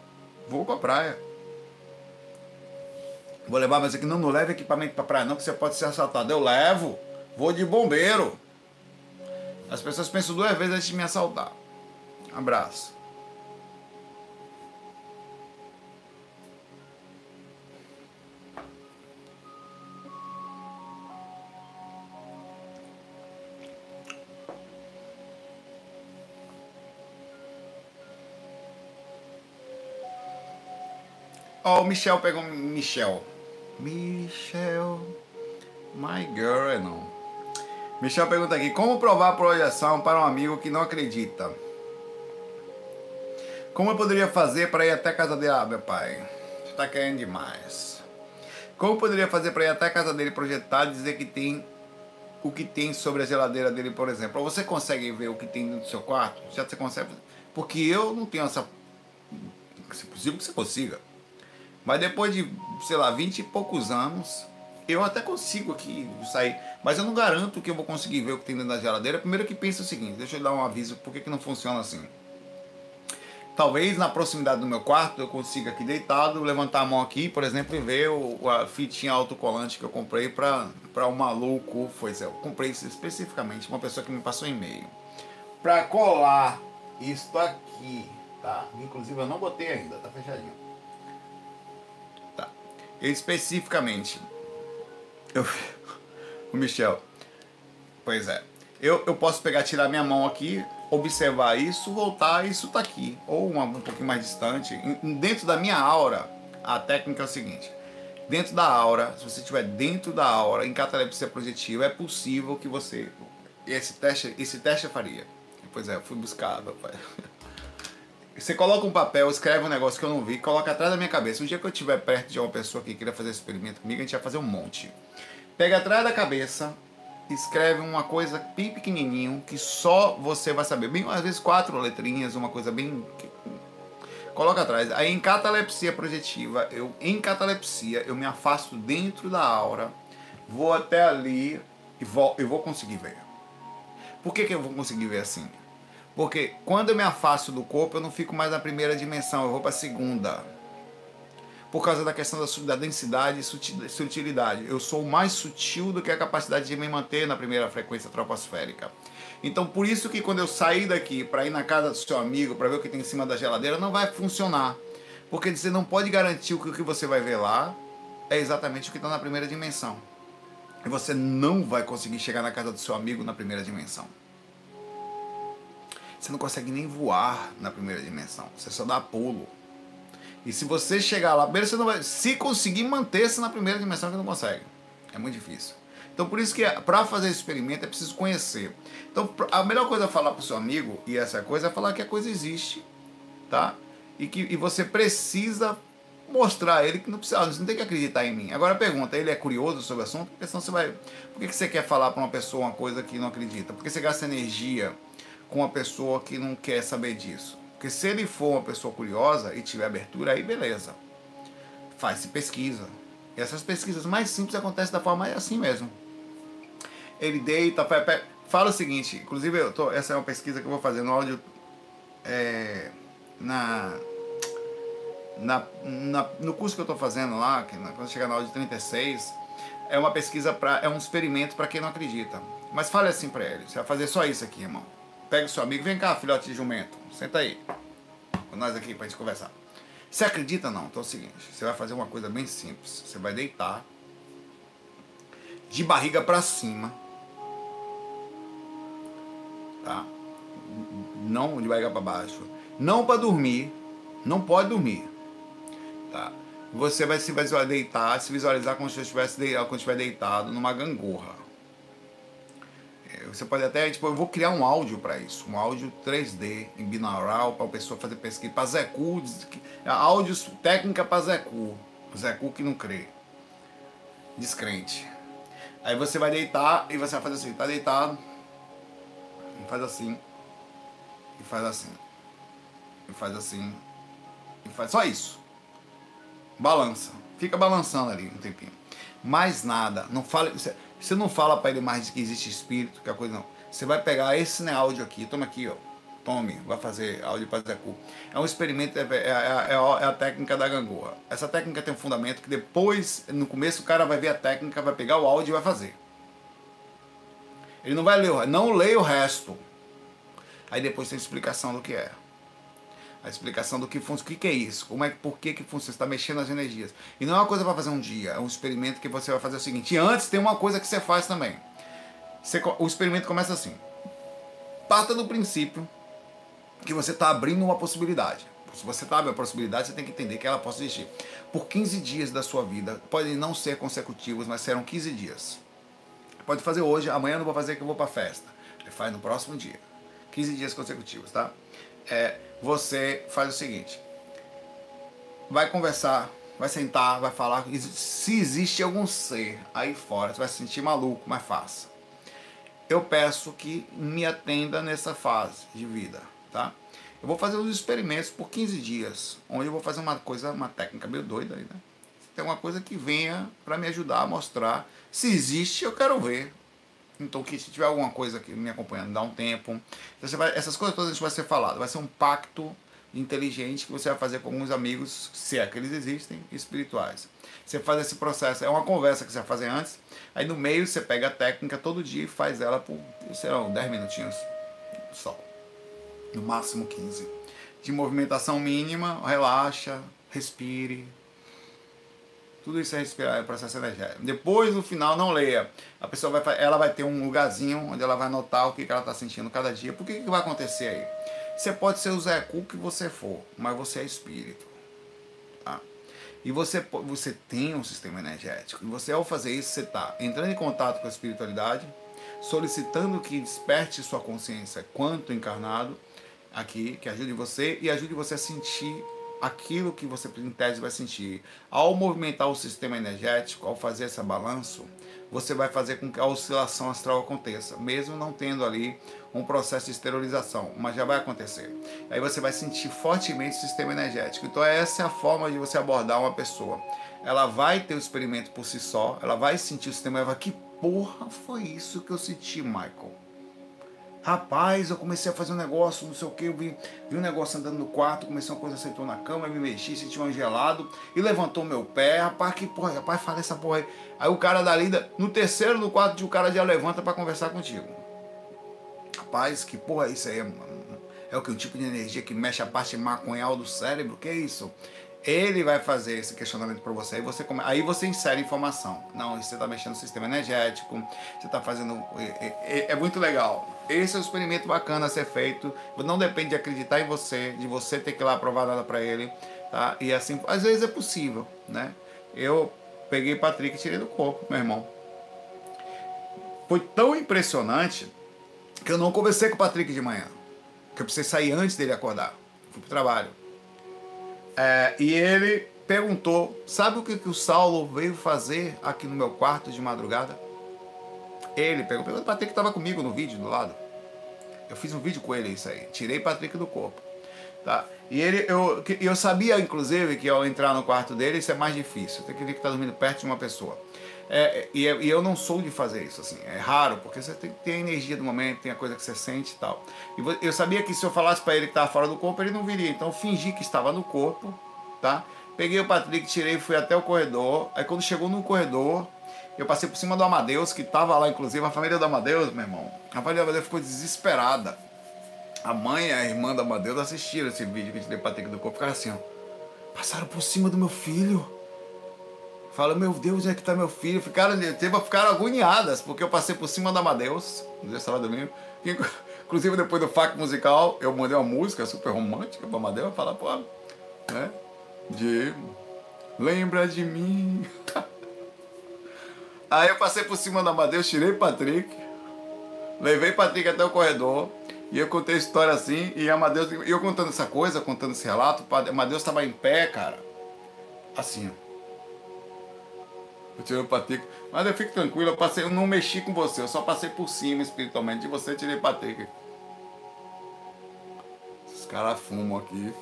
Vou pra praia. Vou levar, mas aqui não, não leve equipamento pra praia, não, que você pode ser assaltado. Eu levo. Vou de bombeiro. As pessoas pensam duas vezes antes de me assaltar. Abraço. Ó, oh, o Michel pegou. Michel. Michel. My girl, é não. Michel pergunta aqui: Como provar a projeção para um amigo que não acredita? Como eu poderia fazer para ir até a casa dele? Ah, meu pai, você está querendo demais. Como eu poderia fazer para ir até a casa dele projetar e dizer que tem o que tem sobre a geladeira dele, por exemplo? Você consegue ver o que tem dentro do seu quarto? Já você consegue? Porque eu não tenho essa. Se possível que você consiga. Mas depois de, sei lá, 20 e poucos anos, eu até consigo aqui sair. Mas eu não garanto que eu vou conseguir ver o que tem dentro da geladeira. Primeiro que pensa o seguinte, deixa eu dar um aviso, por que, que não funciona assim? Talvez na proximidade do meu quarto eu consiga aqui deitado, levantar a mão aqui, por exemplo, e ver o, a fitinha autocolante que eu comprei para um maluco. Foi eu comprei isso especificamente, uma pessoa que me passou e-mail. Para colar isso aqui, tá? Inclusive eu não botei ainda, tá fechadinho especificamente. Eu, o Michel. Pois é. Eu, eu posso pegar, tirar minha mão aqui, observar isso, voltar, isso tá aqui. Ou uma, um pouquinho mais distante. Dentro da minha aura, a técnica é o seguinte. Dentro da aura, se você estiver dentro da aura, em catalepsia projetiva, é possível que você... Esse teste, esse teste eu faria. Pois é, eu fui buscar, meu pai. Você coloca um papel, escreve um negócio que eu não vi, coloca atrás da minha cabeça. Um dia que eu estiver perto de uma pessoa que queira fazer experimento comigo, a gente vai fazer um monte. Pega atrás da cabeça, escreve uma coisa bem pequenininho que só você vai saber. Bem, às vezes quatro letrinhas, uma coisa bem coloca atrás. Aí em catalepsia projetiva, eu em catalepsia, eu me afasto dentro da aura, vou até ali e vou, eu vou conseguir ver. Por que, que eu vou conseguir ver assim? Porque quando eu me afasto do corpo, eu não fico mais na primeira dimensão, eu vou para a segunda. Por causa da questão da, da densidade e sutilidade. Eu sou mais sutil do que a capacidade de me manter na primeira frequência troposférica. Então, por isso que quando eu sair daqui para ir na casa do seu amigo, para ver o que tem em cima da geladeira, não vai funcionar. Porque você não pode garantir que o que você vai ver lá é exatamente o que está na primeira dimensão. E você não vai conseguir chegar na casa do seu amigo na primeira dimensão. Você não consegue nem voar na primeira dimensão. Você só dá pulo. E se você chegar lá, você não vai. Se conseguir manter-se na primeira dimensão, você não consegue. É muito difícil. Então por isso que para fazer esse experimento é preciso conhecer. Então a melhor coisa a falar para o seu amigo e essa coisa é falar que a coisa existe, tá? E que e você precisa mostrar a ele que não precisa, você não tem que acreditar em mim. Agora pergunta, ele é curioso sobre o assunto? Porque senão você vai, por que você quer falar para uma pessoa uma coisa que não acredita? Porque você gasta energia com uma pessoa que não quer saber disso. Porque se ele for uma pessoa curiosa e tiver abertura, aí beleza. Faz-se pesquisa. E essas pesquisas mais simples acontecem da forma assim mesmo. Ele deita, fala o seguinte, inclusive eu tô, essa é uma pesquisa que eu vou fazer no áudio é, na, na, na, no curso que eu estou fazendo lá, que quando chegar no áudio 36, é uma pesquisa para é um experimento para quem não acredita. Mas fale assim para ele, você vai fazer só isso aqui, irmão. Pega seu amigo, vem cá, filhote de jumento, senta aí. Com nós aqui pra gente conversar. Você acredita não? Então é o seguinte, você vai fazer uma coisa bem simples. Você vai deitar de barriga para cima. Tá? Não de barriga para baixo. Não para dormir. Não pode dormir. Tá? Você vai se visualizar, deitar, se visualizar como se estivesse estiver deitado numa gangorra. É, você pode até, tipo, eu vou criar um áudio para isso, um áudio 3D em binaural para a pessoa fazer pesquisa, para Zé Cu, áudios técnica para Zé Cu que não crê, descrente. Aí você vai deitar e você vai fazer assim, tá deitado, faz assim, e faz assim, e faz assim, e faz só isso. Balança. Fica balançando ali um tempinho. Mais nada. Não fala, você não fala para ele mais que existe espírito, que a coisa não. Você vai pegar esse né, áudio aqui, toma aqui, ó. Tome, vai fazer áudio para Cu. É um experimento, é, é, é, é, a técnica da gangorra. Essa técnica tem um fundamento que depois, no começo, o cara vai ver a técnica, vai pegar o áudio e vai fazer. Ele não vai ler, não lê o resto. Aí depois tem explicação do que é a explicação do que funciona. O que, é isso? Como é, por que, que funciona? Você está mexendo as energias. E não é uma coisa para fazer um dia, é um experimento que você vai fazer o seguinte. E antes tem uma coisa que você faz também. Você, o experimento começa assim. Parta do princípio que você está abrindo uma possibilidade. Se você está abrindo uma possibilidade, você tem que entender que ela possa existir. Por 15 dias da sua vida, podem não ser consecutivos, mas serão 15 dias. Pode fazer hoje, amanhã não vou fazer que eu vou para festa. faz no próximo dia. 15 dias consecutivos, tá? É, você faz o seguinte: vai conversar, vai sentar, vai falar se existe algum ser aí fora, você vai se sentir maluco, mas faça. Eu peço que me atenda nessa fase de vida, tá? Eu vou fazer os experimentos por 15 dias, onde eu vou fazer uma coisa, uma técnica meio doida aí, né? Tem uma coisa que venha para me ajudar a mostrar se existe, eu quero ver. Então, que se tiver alguma coisa aqui me acompanhando, dá um tempo. Então, você vai, essas coisas todas a gente vai ser falado. Vai ser um pacto inteligente que você vai fazer com alguns amigos, se é que eles existem, espirituais. Você faz esse processo, é uma conversa que você vai fazer antes. Aí no meio você pega a técnica todo dia e faz ela por, sei lá, 10 minutinhos só. No máximo 15. De movimentação mínima, relaxa, respire, tudo isso é respirar, é processo energético. Depois, no final, não leia. A pessoa vai, ela vai ter um lugarzinho onde ela vai anotar o que, que ela está sentindo cada dia. Por que, que vai acontecer aí? Você pode ser o Zé Cu que você for, mas você é espírito. Tá? E você, você tem um sistema energético. E você, ao fazer isso, você está entrando em contato com a espiritualidade, solicitando que desperte sua consciência quanto encarnado aqui, que ajude você e ajude você a sentir aquilo que você em tese vai sentir. Ao movimentar o sistema energético, ao fazer esse balanço, você vai fazer com que a oscilação astral aconteça, mesmo não tendo ali um processo de esterilização, mas já vai acontecer. Aí você vai sentir fortemente o sistema energético. Então essa é a forma de você abordar uma pessoa. Ela vai ter o experimento por si só, ela vai sentir o sistema, ela vai, que porra foi isso que eu senti, Michael? Rapaz, eu comecei a fazer um negócio, não sei o que, eu vi, vi um negócio andando no quarto, comecei uma coisa, sentou na cama, me mexi, senti um gelado e levantou meu pé. Rapaz, que porra, rapaz, falei essa porra aí. Aí o cara da lida, no terceiro do quarto, o cara já levanta para conversar contigo. Rapaz, que porra é isso aí, mano? É o que? Um tipo de energia que mexe a parte maconhal do cérebro? Que é isso? Ele vai fazer esse questionamento para você, aí você, come... aí você insere informação. Não, você está mexendo no sistema energético, você está fazendo. É, é, é, muito legal. Esse é um experimento bacana a ser feito. Não depende de acreditar em você, de você ter que ir lá provar nada para ele. Tá? E assim, às vezes é possível. Né? Eu peguei Patrick e tirei do corpo, meu irmão. Foi tão impressionante que eu não conversei com o Patrick de manhã. Que eu precisei sair antes dele acordar. Fui pro trabalho. É, e ele perguntou: Sabe o que, que o Saulo veio fazer aqui no meu quarto de madrugada? Ele pegou, perguntou para Patrick estava comigo no vídeo do lado. Eu fiz um vídeo com ele, isso aí. Tirei Patrick do corpo. Tá? E ele, eu, eu sabia, inclusive, que ao entrar no quarto dele, isso é mais difícil. Tem que ver que está dormindo perto de uma pessoa. É, e, e, eu não sou de fazer isso, assim. É raro, porque você tem, tem a energia do momento, tem a coisa que você sente e tal. E eu sabia que se eu falasse para ele que estava fora do corpo, ele não viria. Então eu fingi que estava no corpo, tá? Peguei o Patrick, tirei fui até o corredor. Aí quando chegou no corredor, eu passei por cima do Amadeus, que estava lá, inclusive, a família do Amadeus, meu irmão. A família do Amadeus ficou desesperada. A mãe e a irmã do Amadeus assistiram esse vídeo que deu Patrick do corpo, ficaram assim, ó. passaram por cima do meu filho. Fala, meu Deus, onde é que tá meu filho? Ficaram, ficaram agoniadas, porque eu passei por cima da Amadeus, no dia estava dormindo. Inclusive, depois do fac musical, eu mandei uma música super romântica pra Amadeus, falar, pô, né? De lembra de mim. Aí eu passei por cima da Amadeus, tirei Patrick, levei Patrick até o corredor, e eu contei a história assim, e Amadeus, e eu contando essa coisa, contando esse relato, Amadeus estava em pé, cara, assim, Eu tirei o Patrick, mas eu fico tranquilo, eu, passei, eu não mexi com você, eu só passei por cima espiritualmente de você, tirei o Patrick. Esses caras fumam aqui.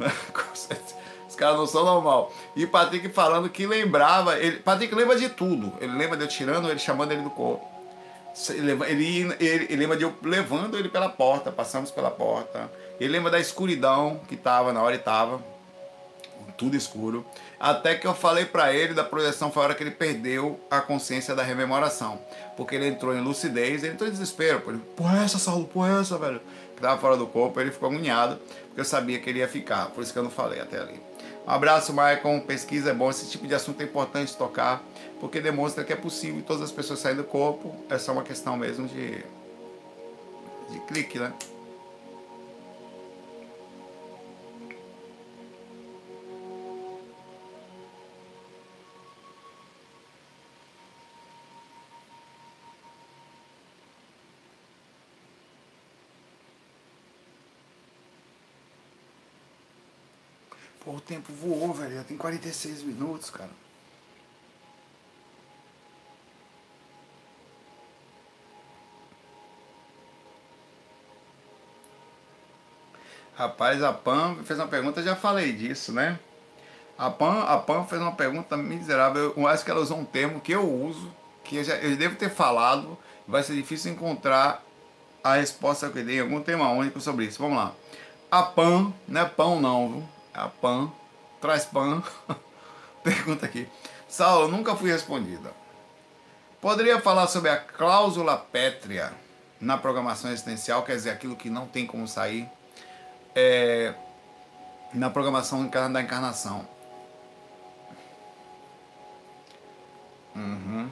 Os caras não são normal. E Patrick falando que lembrava, ele, Patrick lembra de tudo. Ele lembra de eu tirando ele, chamando ele do corpo. Ele, ele, ele, lembra de eu levando ele pela porta, passamos pela porta. Ele lembra da escuridão que tava, na hora ele tava, tudo escuro. Até que eu falei para ele da projeção, foi a hora que ele perdeu a consciência da rememoração. Porque ele entrou em lucidez, ele entrou em desespero. Porra é essa, Saulo, porra é essa, velho? Que tava fora do corpo, ele ficou agoniado, porque eu sabia que ele ia ficar. Por isso que eu não falei até ali. Um abraço, Maicon. Pesquisa é bom. Esse tipo de assunto é importante tocar porque demonstra que é possível todas as pessoas saírem do corpo, é só uma questão mesmo de, de clique, né? Tempo voou, velho. Já tem 46 minutos, cara. Rapaz, a Pam fez uma pergunta, já falei disso, né? A Pam, a Pam fez uma pergunta miserável. Eu acho que ela usou um termo que eu uso, que eu, já, eu devo ter falado. Vai ser difícil encontrar a resposta que eu dei em algum tema único sobre isso. Vamos lá. A Pam, não é pão não? É a Pam, traz Pam. pergunta aqui. Saulo, nunca fui respondida. Poderia falar sobre a cláusula pétrea na programação existencial, quer dizer, aquilo que não tem como sair? é, na programação da encarnação. Uhum.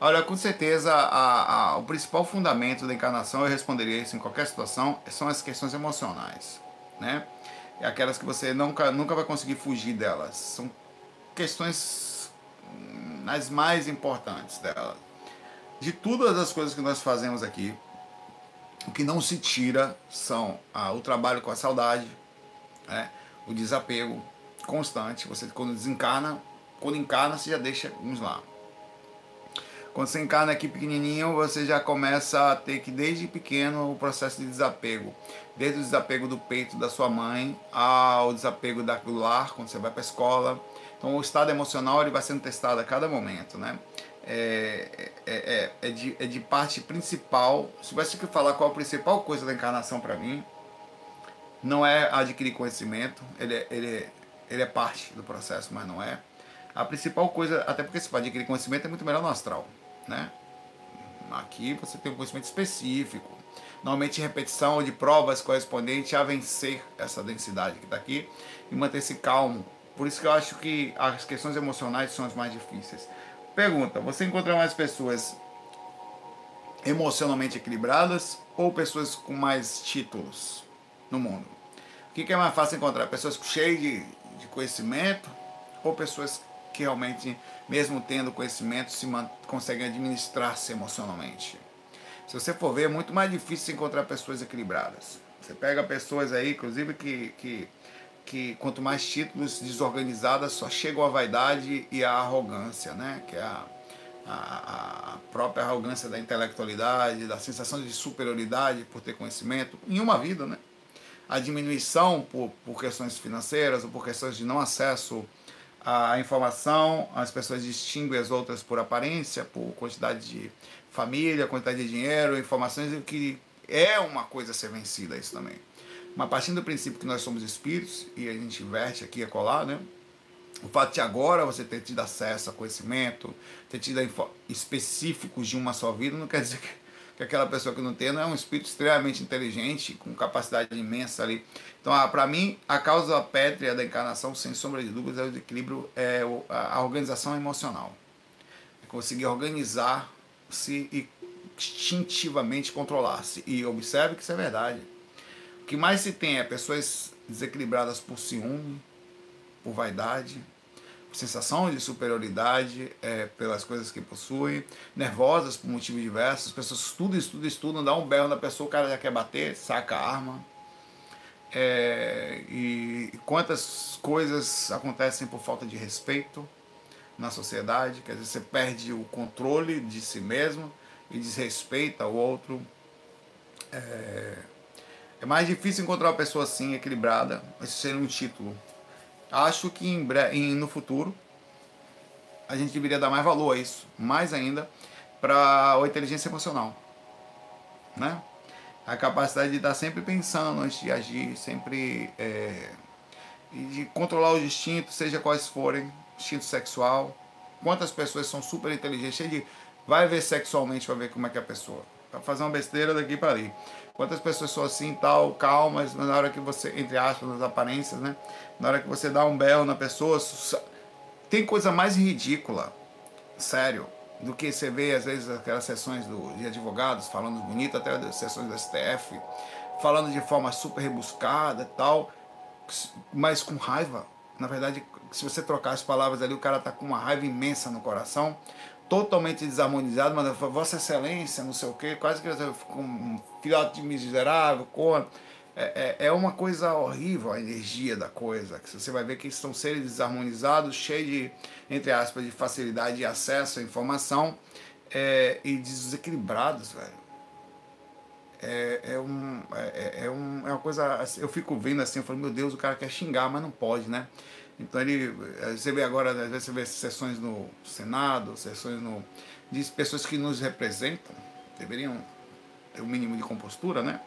Olha, com certeza a, a, o principal fundamento da encarnação, eu responderia isso em qualquer situação, são as questões emocionais, né? É aquelas que você nunca, nunca vai conseguir fugir delas. São questões hum, as mais importantes delas. De todas as coisas que nós fazemos aqui, o que não se tira são ah, o trabalho com a saudade, né? o desapego constante. Você quando desencarna, quando encarna, você já deixa uns lá. Quando você encarna aqui pequenininho, você já começa a ter que, desde pequeno, o processo de desapego. Desde o desapego do peito da sua mãe ao desapego do lar, quando você vai para a escola. Então, o estado emocional ele vai sendo testado a cada momento, né? é, é, é, é, de, é de parte principal. Se tivesse que falar qual a principal coisa da encarnação para mim, não é adquirir conhecimento, ele é, ele, é, ele é parte do processo, mas não é. A principal coisa, até porque se for adquirir conhecimento é muito melhor no astral, né? Aqui você tem um conhecimento específico, normalmente repetição de provas correspondente a vencer essa densidade que está aqui e manter-se calmo. Por isso que eu acho que as questões emocionais são as mais difíceis. Pergunta: você encontra mais pessoas emocionalmente equilibradas ou pessoas com mais títulos no mundo? O que é mais fácil encontrar? Pessoas cheias de, de conhecimento ou pessoas que realmente, mesmo tendo conhecimento, se conseguem administrar-se emocionalmente? Se você for ver, é muito mais difícil encontrar pessoas equilibradas. Você pega pessoas aí, inclusive, que, que que quanto mais títulos desorganizadas, só chegam a vaidade e a arrogância, né? que é a, a, a, própria arrogância da intelectualidade, da sensação de superioridade por ter conhecimento em uma vida. Né? A diminuição por, por questões financeiras ou por questões de não acesso à informação, as pessoas distinguem as outras por aparência, por quantidade de família, quantidade de dinheiro, informações, que é uma coisa a ser vencida isso também. Mas partindo do princípio que nós somos espíritos e a gente inverte aqui a colar, né? O fato de agora você ter tido acesso a conhecimento, ter tido específicos de uma só vida, não quer dizer que, que aquela pessoa que não tem não é um espírito extremamente inteligente, com capacidade imensa ali. Então, ah, para mim, a causa pétrea da encarnação, sem sombra de dúvidas, é o desequilíbrio, é a organização emocional. É conseguir organizar-se e instintivamente controlar-se. E observe que isso é verdade. O que mais se tem é pessoas desequilibradas por ciúme, por vaidade, sensação de superioridade é, pelas coisas que possuem, nervosas por motivos diversos, as pessoas estudam, estudam, estudam, dá um berro na pessoa, o cara já quer bater, saca a arma. É, e quantas coisas acontecem por falta de respeito na sociedade, quer dizer, você perde o controle de si mesmo e desrespeita o outro. É, é mais difícil encontrar uma pessoa assim, equilibrada, esse seria um título Acho que em, em, no futuro a gente deveria dar mais valor a isso, mais ainda, para a inteligência emocional. Né? A capacidade de estar sempre pensando antes de agir, sempre é, de controlar os instintos, seja quais forem, instinto sexual. Quantas pessoas são super inteligentes, de vai ver sexualmente para ver como é que é a pessoa. Para fazer uma besteira daqui para ali. Quantas pessoas são assim, tal, calmas, mas na hora que você, entre aspas, nas aparências, né? Na hora que você dá um belo na pessoa, tem coisa mais ridícula, sério, do que você vê às vezes aquelas sessões do, de advogados falando bonito, até as sessões do STF, falando de forma super rebuscada tal, mas com raiva. Na verdade, se você trocar as palavras ali, o cara tá com uma raiva imensa no coração totalmente desarmonizado, mas Vossa Excelência, não sei o quê, quase que com um filhote miserável, com é, é, é uma coisa horrível a energia da coisa. Que você vai ver que são seres desarmonizados, cheios de, entre aspas, de facilidade de acesso à informação é, e desequilibrados, velho. É, é, um, é, é, um, é uma coisa. Eu fico vendo assim, eu falo, meu Deus, o cara quer xingar, mas não pode, né? Então ele, eh, você vê agora, às vezes você vê sessões no Senado, sessões no, de pessoas que nos representam, deveriam ter o um mínimo de compostura, né?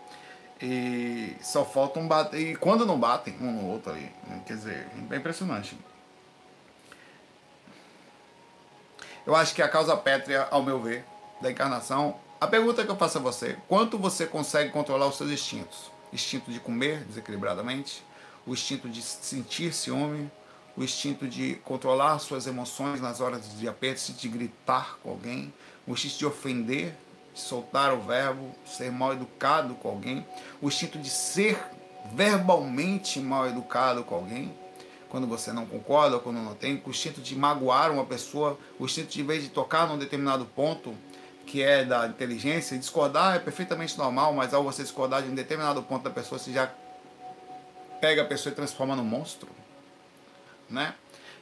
E só faltam bater, e quando não batem um no outro ali, né? quer dizer, é impressionante. Eu acho que a causa pétrea, ao meu ver, da encarnação, a pergunta que eu faço a você, quanto você consegue controlar os seus instintos? Instinto de comer desequilibradamente, o instinto de sentir ciúme, o instinto de controlar suas emoções nas horas de aperto, de gritar com alguém, o instinto de ofender, de soltar o verbo, ser mal educado com alguém, o instinto de ser verbalmente mal educado com alguém, quando você não concorda quando não tem, o instinto de magoar uma pessoa, o instinto de, em vez de tocar num determinado ponto, que é da inteligência, discordar é perfeitamente normal, mas ao você discordar de um determinado ponto da pessoa, você já pega a pessoa e transforma num monstro né?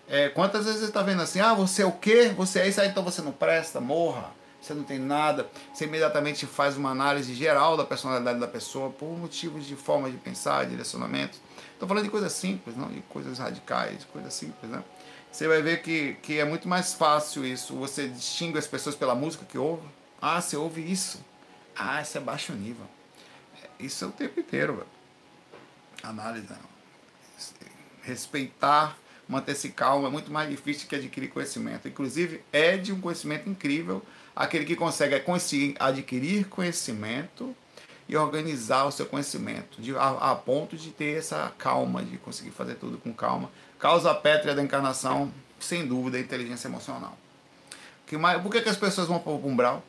É, quantas vezes você está vendo assim, ah, você é o quê? Você é isso, aí então você não presta, morra, você não tem nada. Você imediatamente faz uma análise geral da personalidade da pessoa por motivos de forma de pensar, direcionamento. Estou falando de coisas simples, não de coisas radicais, de coisas simples, né? Você vai ver que, que é muito mais fácil isso. Você distingue as pessoas pela música que ouve. Ah, você ouve isso. Ah, isso é baixo nível. É, isso é o tempo inteiro, velho. Análise. Não. Respeitar manter-se calmo, é muito mais difícil que adquirir conhecimento. Inclusive, é de um conhecimento incrível aquele que consegue conseguir adquirir conhecimento e organizar o seu conhecimento, de, a, a, ponto de ter essa calma, de conseguir fazer tudo com calma. Causa pétrea da encarnação, sem dúvida, a inteligência emocional. Que mais, por que, que as pessoas vão para o umbral?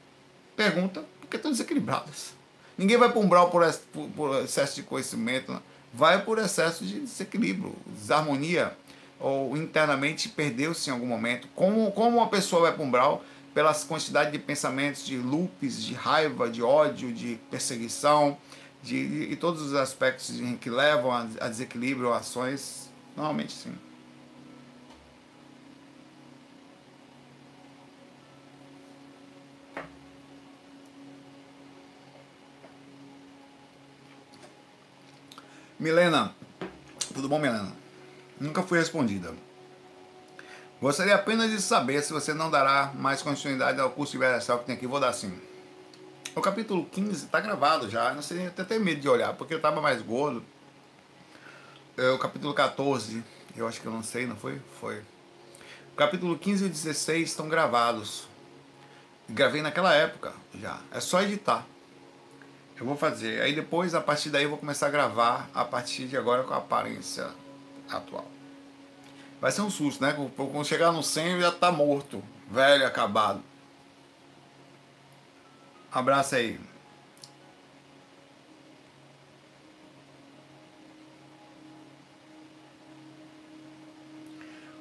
Pergunta, porque estão desequilibradas. Ninguém vai para o umbral por, por, por excesso de conhecimento, vai por excesso de desequilíbrio, desarmonia ou internamente perdeu-se em algum momento. Como, como uma pessoa vai para um umbral? Pela quantidade de pensamentos, de loops, de raiva, de ódio, de perseguição, de, de, e todos os aspectos que levam a, a desequilíbrio, ações, normalmente sim. Milena, tudo bom, Milena? Nunca foi respondida. Gostaria apenas de saber se você não dará mais continuidade ao curso versão que tem aqui. Vou dar sim. O capítulo 15 está gravado já. Não sei, até tenho medo de olhar, porque eu estava mais gordo. É, o capítulo 14, eu acho que eu não sei, não foi? Foi. O capítulo 15 e 16 estão gravados. Gravei naquela época já. É só editar. Eu vou fazer. Aí depois, a partir daí, eu vou começar a gravar a partir de agora com a aparência atual. Vai ser um susto, né? Quando chegar no 100 já tá morto, velho, acabado. Abraço aí.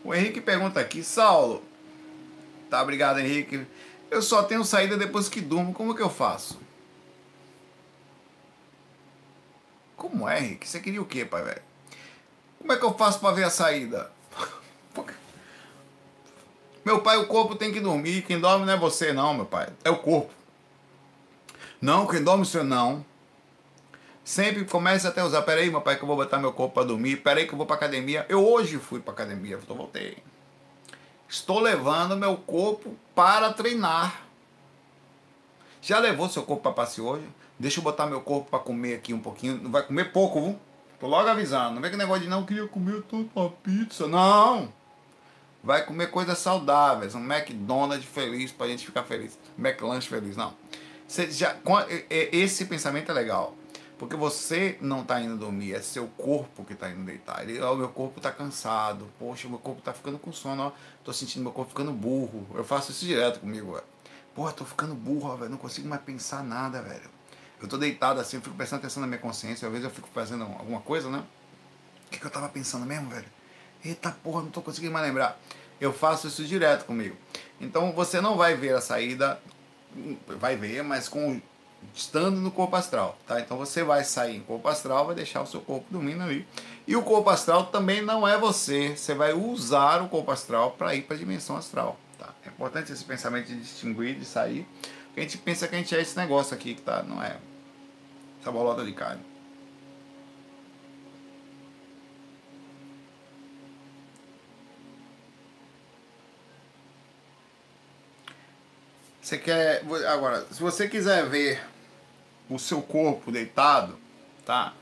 O Henrique pergunta aqui, Saulo. Tá, obrigado, Henrique. Eu só tenho saída depois que durmo. Como que eu faço? Como é, Henrique? Você queria o quê, pai, velho? Como é que eu faço para ver a saída? Meu pai, o corpo tem que dormir. Quem dorme não é você, não, meu pai. É o corpo. Não, quem dorme sou não. Sempre comece até usar. Peraí, meu pai, que eu vou botar meu corpo para dormir. Peraí, que eu vou para academia. Eu hoje fui para academia, eu voltei. Estou levando meu corpo para treinar. Já levou seu corpo para passear hoje? Deixa eu botar meu corpo para comer aqui um pouquinho. Não vai comer pouco, viu? Tô logo avisando. Não vem que negócio de não queria comer toda uma pizza. Não! Vai comer coisas saudáveis. Um McDonald's feliz pra gente ficar feliz. McLanche feliz. Não. Você já, esse pensamento é legal. Porque você não está indo dormir, é seu corpo que está indo deitar. Ele, o meu corpo está cansado. Poxa, meu corpo está ficando com sono. Ó. Tô sentindo meu corpo ficando burro. Eu faço isso direto comigo, velho. Porra, tô ficando burro, velho. Não consigo mais pensar nada, velho. Eu tô deitado assim, eu fico prestando atenção na minha consciência. Às vezes eu fico fazendo alguma coisa, né? O que, que eu tava pensando mesmo, velho? Eita porra, não tô conseguindo mais lembrar. Eu faço isso direto comigo. Então você não vai ver a saída, vai ver, mas com estando no corpo astral, tá? Então você vai sair em corpo astral, vai deixar o seu corpo dormindo ali. E o corpo astral também não é você, você vai usar o corpo astral para ir para a dimensão astral, tá? É importante esse pensamento de distinguir, de sair. Porque a gente pensa que a gente é esse negócio aqui que tá, não é essa bolota de carne. Você quer. Agora, se você quiser ver o seu corpo deitado, tá?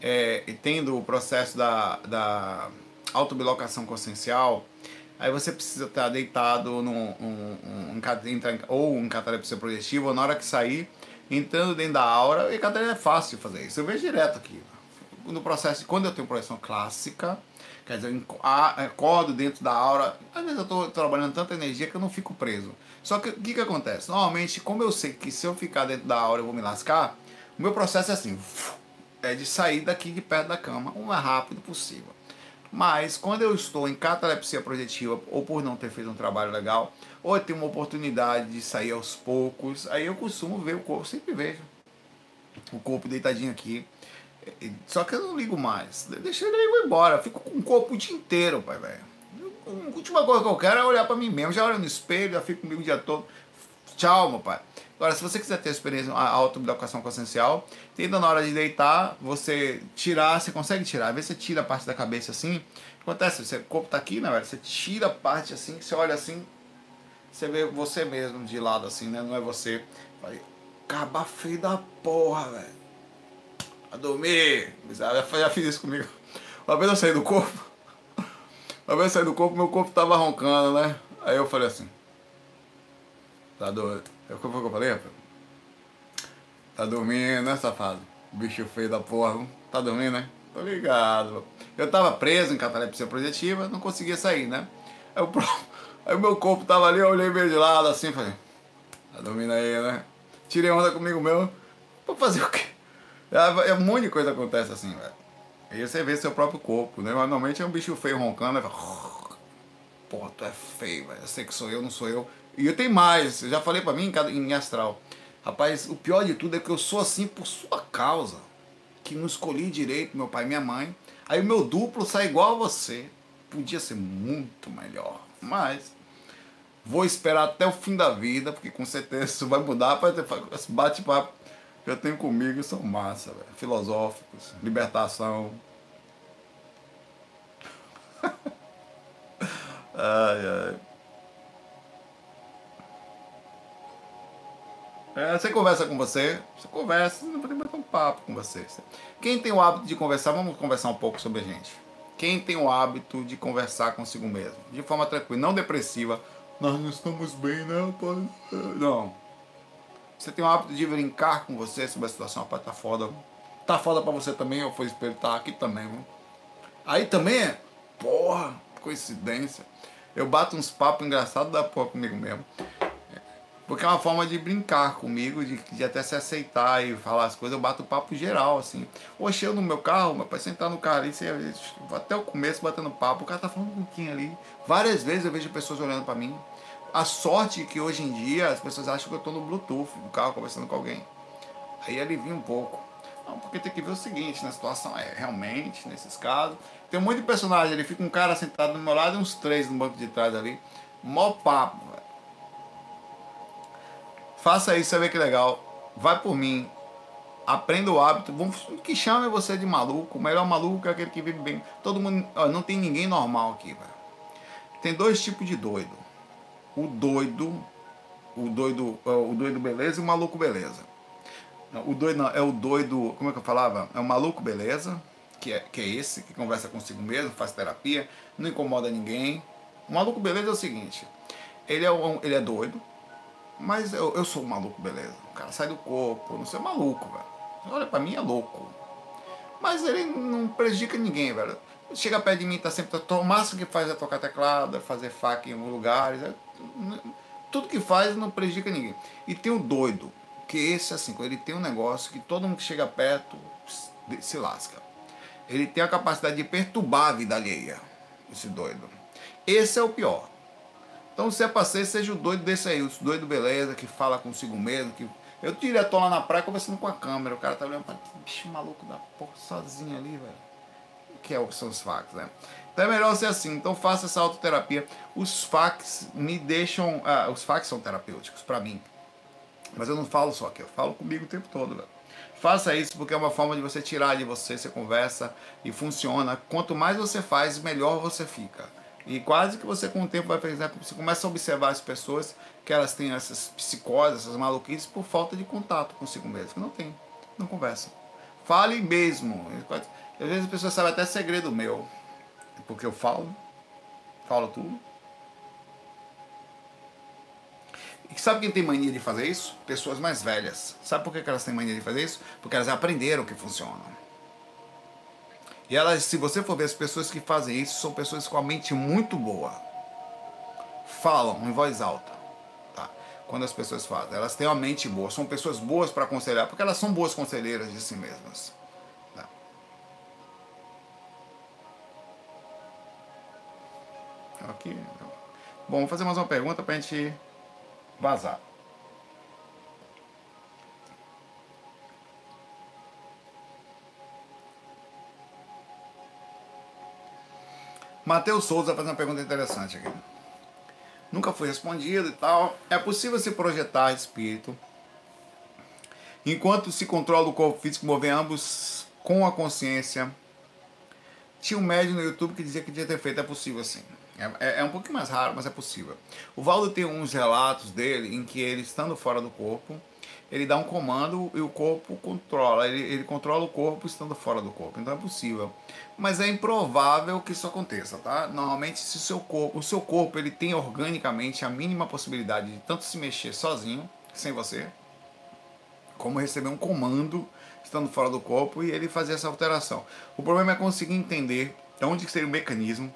É, e tendo o processo da, da autobilocação consciencial, aí você precisa estar deitado num, um, um, um, ou em catalepsia projetiva, ou na hora que sair, entrando dentro da aura, e cada é fácil fazer isso. Eu vejo direto aqui. No processo, quando eu tenho projeção clássica, quer dizer, eu acordo dentro da aura, às vezes eu estou trabalhando tanta energia que eu não fico preso. Só que o que, que acontece? Normalmente, como eu sei que se eu ficar dentro da aura eu vou me lascar, o meu processo é assim, é de sair daqui de perto da cama o mais rápido possível. Mas quando eu estou em catalepsia projetiva, ou por não ter feito um trabalho legal, ou eu tenho uma oportunidade de sair aos poucos, aí eu costumo ver o corpo, sempre vejo o corpo deitadinho aqui. Só que eu não ligo mais. Deixa ele ir embora. Eu fico com o corpo o dia inteiro, pai, velho. A última coisa que eu quero é olhar para mim mesmo. Já olho no espelho, já fico comigo o dia todo. Tchau, meu pai. Agora, se você quiser ter experiência, a autoeducação consciencial, tenta na hora de deitar, você tirar, você consegue tirar. Às vezes você tira a parte da cabeça assim. Acontece, você, o corpo tá aqui, né, velho? Você tira a parte assim, você olha assim, você vê você mesmo de lado assim, né? Não é você. Vai, acabar feio da porra, velho. A dormir. Já fiz isso comigo. Uma vez eu saí do corpo. Uma vez saí do corpo, meu corpo tava roncando, né? Aí eu falei assim. Tá doido. Que eu falei, rapaz? Tá dormindo, né, safado? Bicho feio da porra. Tá dormindo, né? Tô ligado. Eu tava preso em catalepsia projetiva, não conseguia sair, né? Aí o, aí meu corpo tava ali, eu olhei meio de lado assim, falei. Tá dormindo aí, né? Tirei onda comigo mesmo. Vou fazer o quê? É, é um monte de coisa acontece assim, velho. Aí você vê seu próprio corpo, né? Normalmente é um bicho feio roncando, né? Pô, tu é feio, velho. Eu sei que sou eu, não sou eu. E eu tenho mais, eu já falei pra mim em astral. Rapaz, o pior de tudo é que eu sou assim por sua causa. Que não escolhi direito, meu pai e minha mãe. Aí o meu duplo sai igual a você. Podia ser muito melhor. Mas vou esperar até o fim da vida, porque com certeza isso vai mudar para esse bate-papo que eu tenho comigo são massa, véio. filosóficos, libertação. ai, ai. É, você conversa com você, você conversa, não pode bater um papo com você. Quem tem o hábito de conversar, vamos conversar um pouco sobre a gente. Quem tem o hábito de conversar consigo mesmo, de forma tranquila, não depressiva, nós não estamos bem, né? Não. Você tem o hábito de brincar com você sobre a situação, rapaz, tá foda. Tá foda pra você também, eu fui espelho, tá aqui também, viu? Aí também é, porra, coincidência. Eu bato uns papos engraçados da porra comigo mesmo. Porque é uma forma de brincar comigo, de, de até se aceitar e falar as coisas. Eu bato papo geral, assim. Oxe, eu no meu carro, meu pai sentar no carro ali, você, até o começo batendo papo. O cara tá falando um pouquinho ali. Várias vezes eu vejo pessoas olhando para mim. A sorte é que hoje em dia as pessoas acham que eu tô no Bluetooth do carro conversando com alguém. Aí alivia um pouco. Não, porque tem que ver o seguinte, na situação é, realmente, nesses casos, tem um monte de personagem ali, fica um cara sentado do meu lado e uns três no banco de trás ali. Mó papo, velho. Faça isso, você vê que legal. Vai por mim. Aprenda o hábito. O que chama você de maluco. O melhor maluco é aquele que vive bem. Todo mundo. Ó, não tem ninguém normal aqui, velho. Tem dois tipos de doido. O doido. O doido. O doido beleza e o maluco beleza. O doido não, é o doido. Como é que eu falava? É o maluco beleza. Que é, que é esse, que conversa consigo mesmo, faz terapia, não incomoda ninguém. O maluco beleza é o seguinte. Ele é, um, ele é doido, mas eu, eu sou um maluco, beleza. O cara sai do corpo, não sou maluco, velho. Olha, pra mim é louco. Mas ele não prejudica ninguém, velho. Chega perto de mim, tá sempre. O máximo que faz é tocar teclado, é fazer faca em alguns lugares. Tudo que faz não prejudica ninguém. E tem o doido, que esse, assim, ele tem um negócio que todo mundo que chega perto se lasca. Ele tem a capacidade de perturbar a vida alheia, esse doido. Esse é o pior. Então, se é pra ser, seja o doido desse aí, o doido beleza, que fala consigo mesmo. Que... Eu direto lá na praia conversando com a câmera, o cara tá olhando pra bicho maluco da porra sozinho ali, velho. Que é são os fax, né? Então é melhor ser assim. Então faça essa autoterapia. Os fax me deixam. Ah, os fax são terapêuticos para mim. Mas eu não falo só aqui, eu falo comigo o tempo todo, velho. Faça isso porque é uma forma de você tirar de você, você conversa e funciona. Quanto mais você faz, melhor você fica. E quase que você com o tempo vai fazer, você começa a observar as pessoas que elas têm essas psicoses, essas maluquices por falta de contato consigo mesmo, não tem, não conversam. Fale mesmo. Às vezes as pessoas sabem até segredo meu, porque eu falo, falo tudo. E sabe quem tem mania de fazer isso? Pessoas mais velhas. Sabe por que elas têm mania de fazer isso? Porque elas aprenderam que funciona. E elas, se você for ver as pessoas que fazem isso, são pessoas com a mente muito boa. Falam em voz alta. Tá? Quando as pessoas fazem, elas têm uma mente boa, são pessoas boas para aconselhar, porque elas são boas conselheiras de si mesmas. Aqui. Bom, vou fazer mais uma pergunta para a gente vazar. Matheus Souza faz uma pergunta interessante aqui. Nunca foi respondido e tal. É possível se projetar espírito enquanto se controla o corpo físico, mover ambos com a consciência? Tinha um médium no YouTube que dizia que tinha ter feito. É possível sim. É, é, é um pouquinho mais raro, mas é possível. O Valdo tem uns relatos dele em que ele, estando fora do corpo, ele dá um comando e o corpo controla. Ele, ele controla o corpo estando fora do corpo. Então é possível. Mas é improvável que isso aconteça, tá? Normalmente, se o seu corpo, o seu corpo ele tem organicamente a mínima possibilidade de tanto se mexer sozinho, sem você, como receber um comando estando fora do corpo e ele fazer essa alteração. O problema é conseguir entender onde seria o mecanismo,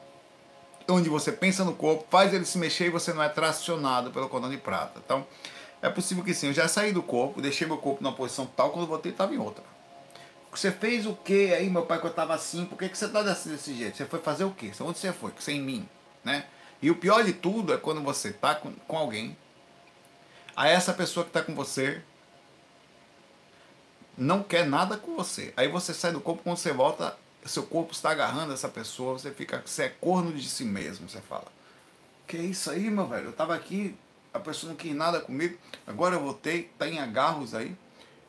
onde você pensa no corpo, faz ele se mexer e você não é tracionado pelo cordão de prata. Então, é possível que sim. Eu já saí do corpo, deixei meu corpo numa posição tal, quando voltei estava em outra. Você fez o que aí, meu pai, que eu estava assim? Por que, que você está desse, desse jeito? Você foi fazer o quê? Onde você foi? Sem mim, né? E o pior de tudo é quando você está com, com alguém, aí essa pessoa que está com você não quer nada com você. Aí você sai do corpo, quando você volta, seu corpo está agarrando essa pessoa, você fica, você é corno de si mesmo, você fala. Que isso aí, meu velho? Eu tava aqui a pessoa não quis nada comigo, agora eu voltei, tá em agarros aí.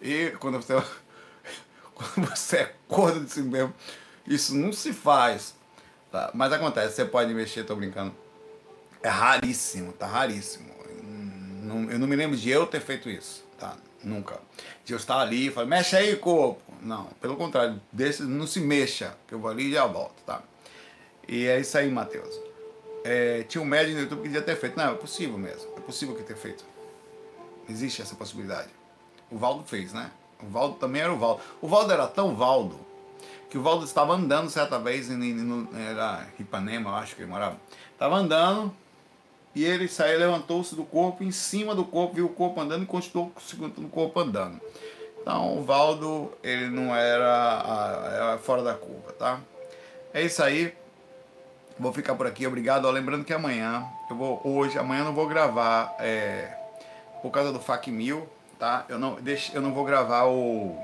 E quando você, quando você é corno de si mesmo, isso não se faz. Tá? Mas acontece, você pode mexer, tô brincando. É raríssimo, tá raríssimo. Eu não me lembro de eu ter feito isso, tá? Nunca. De eu estar ali e falar, mexe aí, corpo. Não, pelo contrário, desse, não se mexa, que eu vou ali e já volto, tá? E é isso aí, Matheus. É, tinha um médico no YouTube que dizia ter feito. Não, é possível mesmo. É possível que ter feito. Existe essa possibilidade. O Valdo fez, né? O Valdo também era o Valdo. O Valdo era tão Valdo que o Valdo estava andando certa vez em, em, era Ipanema, eu acho que ele morava. Estava andando e ele saiu, levantou-se do corpo, em cima do corpo, viu o corpo andando e continuou o corpo andando. Então o Valdo, ele não era, fora da curva, tá? É isso aí. Vou ficar por aqui, obrigado. Ó, lembrando que amanhã, eu vou hoje, amanhã eu não vou gravar é, por causa do FAC mil, tá? Eu não, deixa, eu não vou gravar o,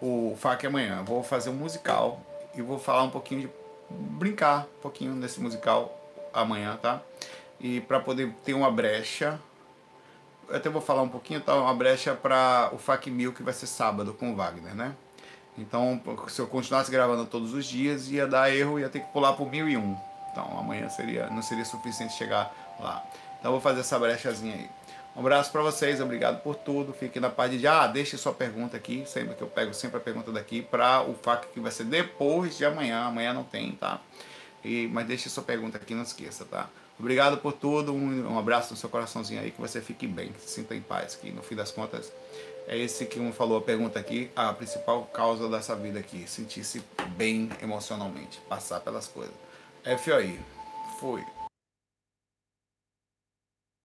o FAC amanhã. Vou fazer um musical e vou falar um pouquinho de brincar um pouquinho nesse musical amanhã, tá? E para poder ter uma brecha, eu até vou falar um pouquinho, tá? Uma brecha para o FAC mil que vai ser sábado com o Wagner, né? Então, se eu continuasse gravando todos os dias, ia dar erro, ia ter que pular para o 1001. Então, amanhã seria, não seria suficiente chegar lá. Então, vou fazer essa brechazinha aí. Um abraço para vocês, obrigado por tudo. Fiquem na paz de ah, deixe sua pergunta aqui, sempre que eu pego sempre a pergunta daqui para o FAQ que vai ser depois de amanhã. Amanhã não tem, tá? E, mas deixe sua pergunta aqui, não esqueça, tá? Obrigado por tudo, um, um abraço no seu coraçãozinho aí, que você fique bem, que se sinta em paz, que no fim das contas é esse que um falou a pergunta aqui, a principal causa dessa vida aqui, sentir-se bem emocionalmente, passar pelas coisas. FOI, fui.